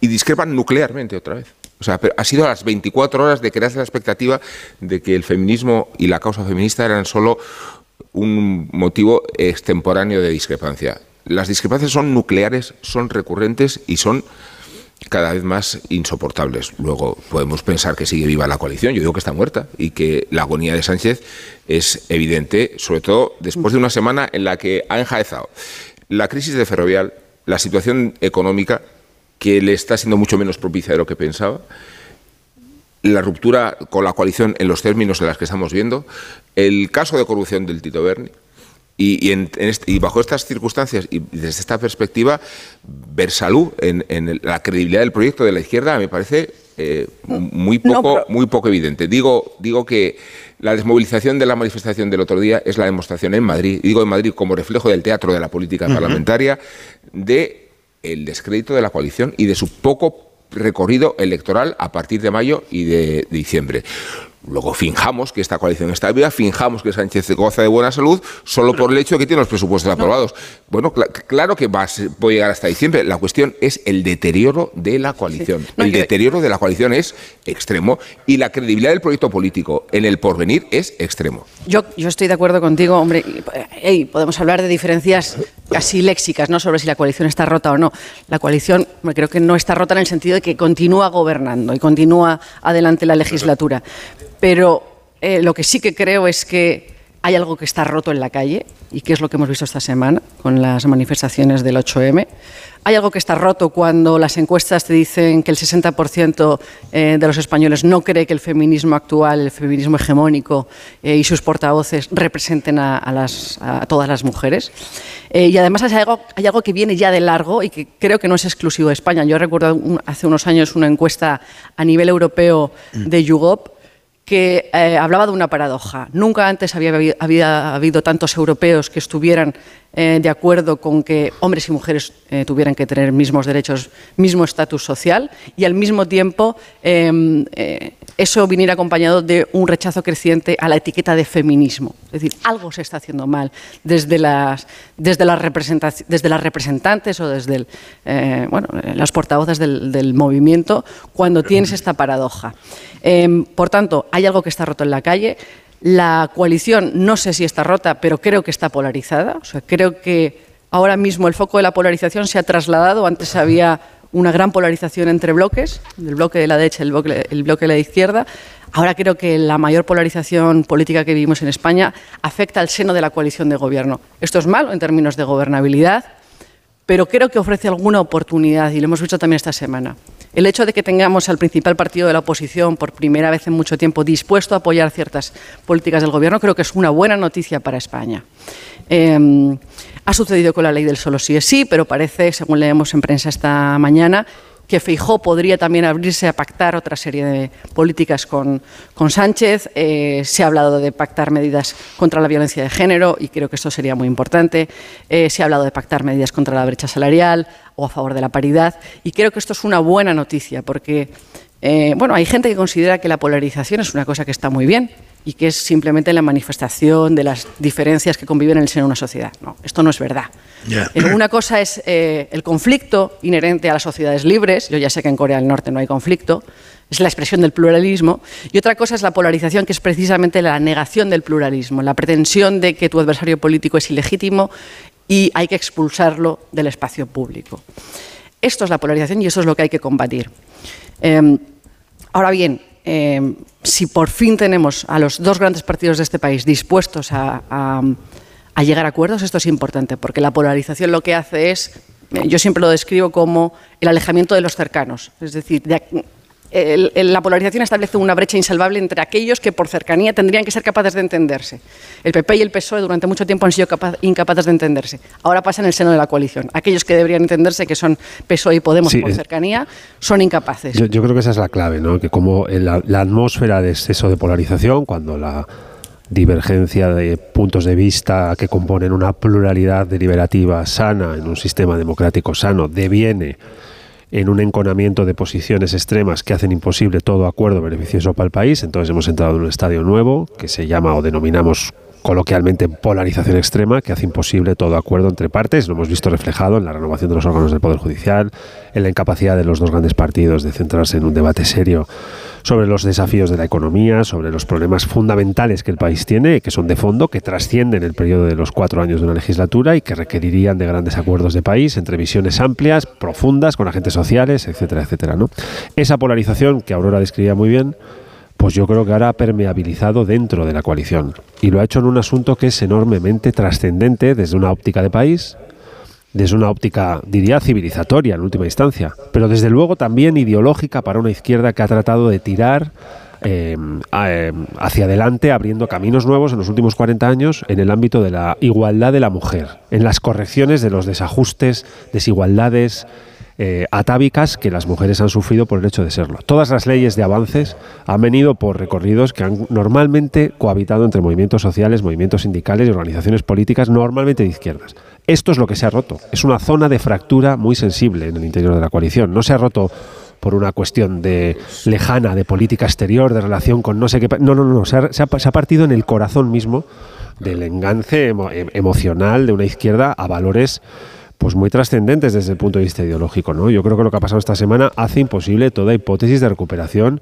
y discrepan nuclearmente otra vez. O sea, pero ha sido a las 24 horas de crearse la expectativa de que el feminismo y la causa feminista eran solo un motivo extemporáneo de discrepancia. Las discrepancias son nucleares, son recurrentes y son cada vez más insoportables. Luego podemos pensar que sigue viva la coalición, yo digo que está muerta y que la agonía de Sánchez es evidente, sobre todo después de una semana en la que ha enjaezado la crisis de Ferrovial, la situación económica que le está siendo mucho menos propicia de lo que pensaba, la ruptura con la coalición en los términos en los que estamos viendo, el caso de corrupción del Tito Berni, y, y, bajo estas circunstancias y desde esta perspectiva, ver salud en, la credibilidad del proyecto de la izquierda me parece eh, muy, poco, muy poco evidente. Digo, digo que la desmovilización de la manifestación del otro día es la demostración en Madrid, digo en Madrid como reflejo del teatro de la política parlamentaria, de el descrédito de la coalición y de su poco recorrido electoral a partir de mayo y de diciembre. Luego finjamos que esta coalición está viva, finjamos que Sánchez goza de buena salud solo por el hecho de que tiene los presupuestos aprobados. Bueno, claro que va, puede llegar hasta diciembre. La cuestión es el deterioro de la coalición. el deterioro de la coalición es extremo y la credibilidad del proyecto político en el porvenir es extremo. Yo, yo estoy de acuerdo contigo, hombre. podemos hablar de diferencias casi léxicas, no sobre si la coalición está rota o no. La coalición creo que no está rota en el sentido de que continúa gobernando y continúa adelante la legislatura pero eh, lo que sí que creo es que hay algo que está roto en la calle y que es lo que hemos visto esta semana con las manifestaciones del 8M. Hay algo que está roto cuando las encuestas te dicen que el 60% eh, de los españoles no cree que el feminismo actual, el feminismo hegemónico eh, y sus portavoces representen a, todas las mujeres. y además hay algo, que viene ya de largo y que creo que no es exclusivo de España. Yo recuerdo hace unos años una encuesta a nivel europeo de YouGov que eh, hablaba de una paradoja. Nunca antes había, habido tantos europeos que estuvieran eh, de acuerdo con que hombres y mujeres eh, tuvieran que tener mismos derechos, mismo estatus social y al mismo tiempo em, eso viniera acompañado de un rechazo creciente a la etiqueta de feminismo. Es decir, algo se está haciendo mal desde las, desde las, desde las representantes o desde bueno, las portavoces del, del movimiento cuando tienes esta paradoja. Em, por tanto, hay algo que está roto en la calle. La coalición no sé si está rota, pero creo que está polarizada. O sea, creo que ahora mismo el foco de la polarización se ha trasladado. Antes había una gran polarización entre bloques, el bloque de la derecha y el bloque, el bloque de la izquierda. Ahora creo que la mayor polarización política que vivimos en España afecta al seno de la coalición de gobierno. Esto es malo en términos de gobernabilidad, pero creo que ofrece alguna oportunidad y lo hemos visto también esta semana. El hecho de que tengamos al principal partido de la oposición por primera vez en mucho tiempo dispuesto a apoyar ciertas políticas del Gobierno creo que es una buena noticia para España. Em, ha sucedido con la ley del solo sí es sí, pero parece, según leemos en prensa esta mañana, que Feijó podría también abrirse a pactar otra serie de políticas con, con Sánchez. Eh, se ha hablado de pactar medidas contra la violencia de género y creo que esto sería muy importante. Eh, se ha hablado de pactar medidas contra la brecha salarial o a favor de la paridad y creo que esto es una buena noticia porque eh, bueno, hay gente que considera que la polarización es una cosa que está muy bien y que es simplemente la manifestación de las diferencias que conviven en el seno de una sociedad. No, esto no es verdad. una cosa es eh, el conflicto inherente a las sociedades libres, yo ya sé que en Corea del Norte no hay conflicto, es la expresión del pluralismo, y otra cosa es la polarización, que es precisamente la negación del pluralismo, la pretensión de que tu adversario político es ilegítimo y hay que expulsarlo del espacio público. Esto es la polarización y eso es lo que hay que combatir. Em, ahora bien, em, si por fin tenemos a los dos grandes partidos de este país dispuestos a, llegar a acuerdos, esto es importante, porque la polarización lo que hace es, yo siempre lo describo como el alejamiento de los cercanos, es decir, la polarización establece una brecha insalvable entre aquellos que por cercanía tendrían que ser capaces de entenderse. El PP y el PSOE durante mucho tiempo han sido incapaces de entenderse. Ahora pasa en el seno de la coalición. Aquellos que deberían entenderse, que son PSOE y Podemos por cercanía, son incapaces. Yo, creo que esa es la clave, ¿no? que como la, la atmósfera de exceso de polarización, cuando la divergencia de puntos de vista que componen una pluralidad deliberativa sana en un sistema democrático sano deviene en un enconamiento de posiciones extremas que hacen imposible todo acuerdo beneficioso para el país. Entonces hemos entrado en un estadio nuevo que se llama o denominamos coloquialmente polarización extrema que hace imposible todo acuerdo entre partes. Lo hemos visto reflejado en la renovación de los órganos del Poder Judicial, en la incapacidad de los dos grandes partidos de centrarse en un debate serio sobre los desafíos de la economía, sobre los problemas fundamentales que el país tiene, que son de fondo, que trascienden el periodo de los cuatro años de una legislatura y que requerirían de grandes acuerdos de país entre visiones amplias, profundas, con agentes sociales, etcétera, etcétera. ¿no? Esa polarización que Aurora describía muy bien, pues yo creo que ahora ha permeabilizado dentro de la coalición. Y lo ha hecho en un asunto que es enormemente trascendente desde una óptica de país, desde una óptica, diría, civilizatoria en última instancia, pero desde luego también ideológica para una izquierda que ha tratado de tirar eh, eh, hacia adelante, abriendo caminos nuevos en los últimos 40 años en el ámbito de la igualdad de la mujer, en las correcciones de los desajustes, desigualdades eh, atávicas que las mujeres han sufrido por el hecho de serlo. Todas las leyes de avances han venido por recorridos que han normalmente cohabitado entre movimientos sociales, movimientos sindicales y organizaciones políticas normalmente de izquierdas. Esto es lo que se ha roto. Es una zona de fractura muy sensible en el interior de la coalición. No se ha roto por una cuestión de lejana, de política exterior, de relación con no sé qué. No, no, no. Se ha partido en el corazón mismo del engance emo- em- emocional de una izquierda a valores pues muy trascendentes desde el punto de vista ideológico, ¿no? Yo creo que lo que ha pasado esta semana hace imposible toda hipótesis de recuperación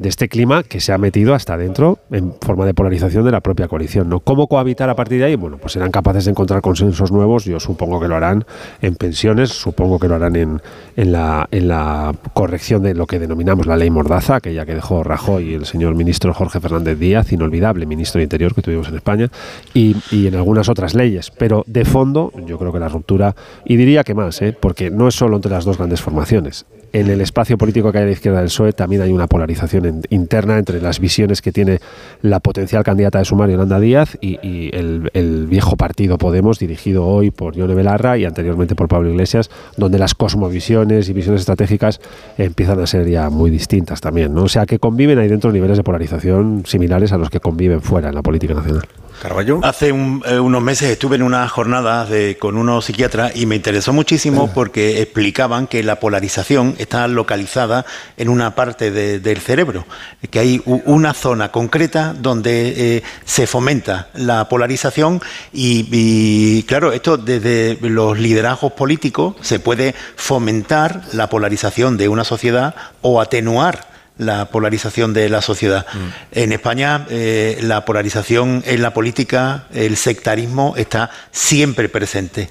de este clima que se ha metido hasta dentro en forma de polarización de la propia coalición, ¿no? ¿Cómo cohabitar a partir de ahí? Bueno, pues serán capaces de encontrar consensos nuevos, yo supongo que lo harán en pensiones, supongo que lo harán en, en la, en la corrección de lo que denominamos la ley Mordaza, aquella que dejó Rajoy y el señor ministro Jorge Fernández Díaz, inolvidable ministro de Interior que tuvimos en España, y, y en algunas otras leyes. Pero de fondo, yo creo que la ruptura, y diría que más, ¿eh? porque no es solo entre las dos grandes formaciones. En el espacio político que hay a la izquierda del PSOE también hay una polarización en- interna entre las visiones que tiene la potencial candidata de Sumario, Yolanda Díaz, y, y el, el viejo partido Podemos, dirigido hoy por Yone Belarra y anteriormente por Pablo Iglesias, donde las cosmovisiones y visiones estratégicas empiezan a ser ya muy distintas también. ¿no? O sea, que conviven ahí dentro niveles de polarización similares a los que conviven fuera en la política nacional. Carballo. Hace un- eh, unos meses estuve en una jornada de, con unos psiquiatras y me interesó muchísimo porque explicaban que la polarización está localizada en una parte de- del cerebro, que hay una zona concreta donde eh, se fomenta la polarización y, y, claro, esto desde los liderazgos políticos se puede fomentar la polarización de una sociedad o atenuar la polarización de la sociedad. En España eh, la polarización en la política, el sectarismo está siempre presente.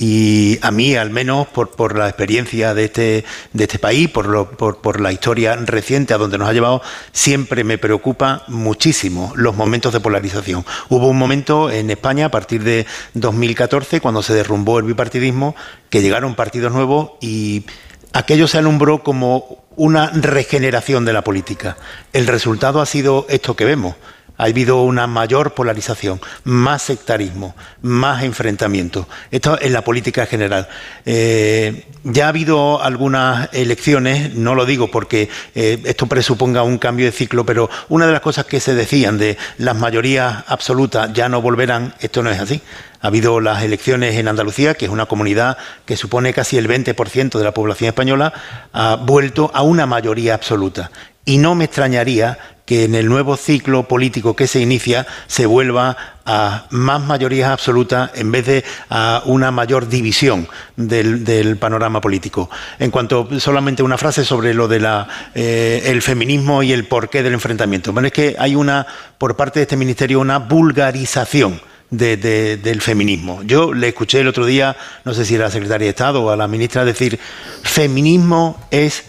Y a mí, al menos por, por la experiencia de este, de este país, por, lo- por, por la historia reciente a donde nos ha llevado, siempre me preocupa muchísimo los momentos de polarización. Hubo un momento en España, a partir de 2014, cuando se derrumbó el bipartidismo, que llegaron partidos nuevos y aquello se alumbró como una regeneración de la política. El resultado ha sido esto que vemos. Ha habido una mayor polarización, más sectarismo, más enfrentamiento. Esto en la política en general. Eh, ya ha habido algunas elecciones, no lo digo porque eh, esto presuponga un cambio de ciclo, pero una de las cosas que se decían de las mayorías absolutas ya no volverán, esto no es así. Ha habido las elecciones en Andalucía, que es una comunidad que supone casi el 20% de la población española, ha vuelto a una mayoría absoluta. Y no me extrañaría que en el nuevo ciclo político que se inicia se vuelva a más mayorías absolutas en vez de a una mayor división del, panorama político. En cuanto solamente una frase sobre lo de eh, feminismo y el porqué del enfrentamiento. Bueno, es que hay una, por parte de este ministerio, una vulgarización de- de- del feminismo. Yo le escuché el otro día, no sé si era la secretaria de Estado o a la ministra, decir, feminismo es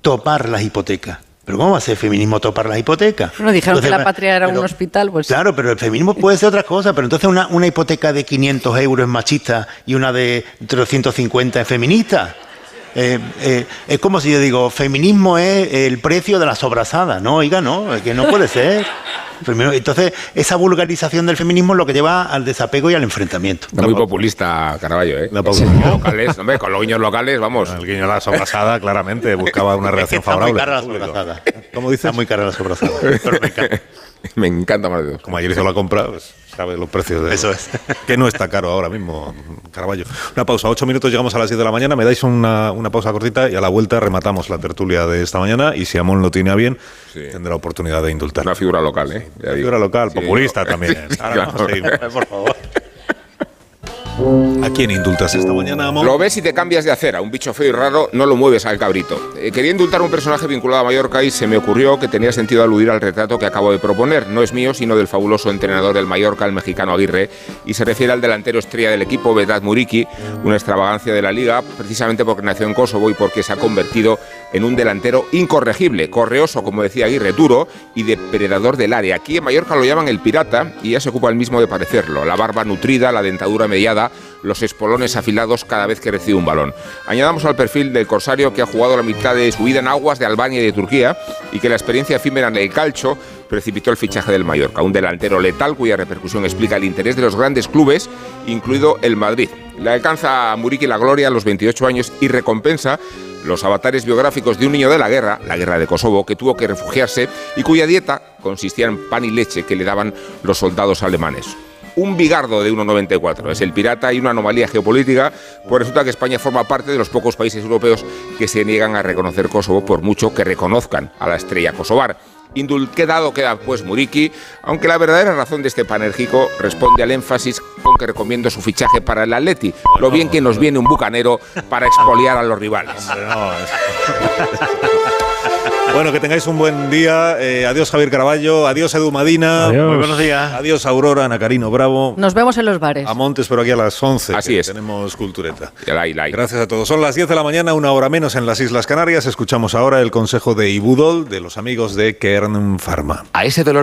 topar las hipotecas. ¿Pero cómo va a ser feminismo topar las hipotecas? Bueno, dijeron Entonces, que la patria era un hospital, pues Claro, pero el feminismo puede ser otra cosa, pero entonces una, una hipoteca de 500 euros es machista y una de 350 es feminista. Eh, eh, es como si yo digo, feminismo es el precio de la sobrasada. No, oiga, no, es que no puede ser. Primero, entonces, esa vulgarización del feminismo es lo que lleva al desapego y al enfrentamiento. Está muy populista, Carballo, ¿eh? No, Los guiños locales, hombre, con los guiños locales, vamos. El guiño a la sobrasada claramente buscaba una reacción está muy favorable. cara la sobrasada. ¿Cómo dices? Está muy cara la sobrasada. Pero me encanta. Me encanta más de dos. Como ayer hizo la compra, pues, sabe los precios de Eso es. que no está caro ahora mismo, Caraballo. Una pausa, ocho minutos, llegamos a las 10 de la mañana, me dais una, una pausa cortita y a la vuelta rematamos la tertulia de esta mañana y si Amón lo tiene a bien, tendrá oportunidad de indultar. Una figura local, ¿eh? Una figura local, populista también. Sí, Ahora vamos a seguir. Por favor. ¿A quién indultas esta mañana, Amón? Lo ves y te cambias de acera. Un bicho feo y raro no lo mueves al cabrito. Eh, quería indultar un personaje vinculado a Mallorca y se me ocurrió que tenía sentido aludir al retrato que acabo de proponer. No es mío, sino del fabuloso entrenador del Mallorca, el mexicano Aguirre, y se refiere al delantero estrella del equipo, Vedat Muriki, una extravagancia de la liga, precisamente porque nació en Kosovo y porque se ha convertido en un delantero incorregible, correoso, como decía Aguirre, duro y depredador del área. Aquí en Mallorca lo llaman el pirata y ya se ocupa el mismo de parecerlo. La barba nutrida, la dentadura mediada, los espolones afilados cada vez que recibe un balón. Añadamos al perfil del corsario que ha jugado la mitad de su vida en aguas de Albania y de Turquía y que la experiencia efímera en el calcio precipitó el fichaje del Mallorca, un delantero letal cuya repercusión explica el interés de los grandes clubes, incluido el Madrid. Le alcanza a Muriqui la gloria a los 28 años y recompensa los avatares biográficos de un niño de la guerra, la guerra de Kosovo, que tuvo que refugiarse y cuya dieta consistía en pan y leche que le daban los soldados alemanes un bigardo de 1,94. Es el pirata y una anomalía geopolítica, pues resulta que España forma parte de los pocos países europeos que se niegan a reconocer Kosovo por mucho que reconozcan a la estrella kosovar. Indulquedado queda pues Muriki, aunque la verdadera razón de este panérgico responde al énfasis con que recomiendo su fichaje para el Atleti, lo bien que nos viene un bucanero para expoliar a los rivales. Bueno, que tengáis un buen día. Eh, adiós, Javier Caraballo. Adiós, Edu Madina. Adiós. Muy buenos días. Adiós, Aurora, Ana Carino Bravo. Nos vemos en los bares. A Montes, pero aquí a las 11. Así que es. Tenemos cultureta. Aire, aire. Gracias a todos. Son las 10 de la mañana, una hora menos en las Islas Canarias. Escuchamos ahora el consejo de Ibudol de los amigos de Kern Pharma. A ese dolor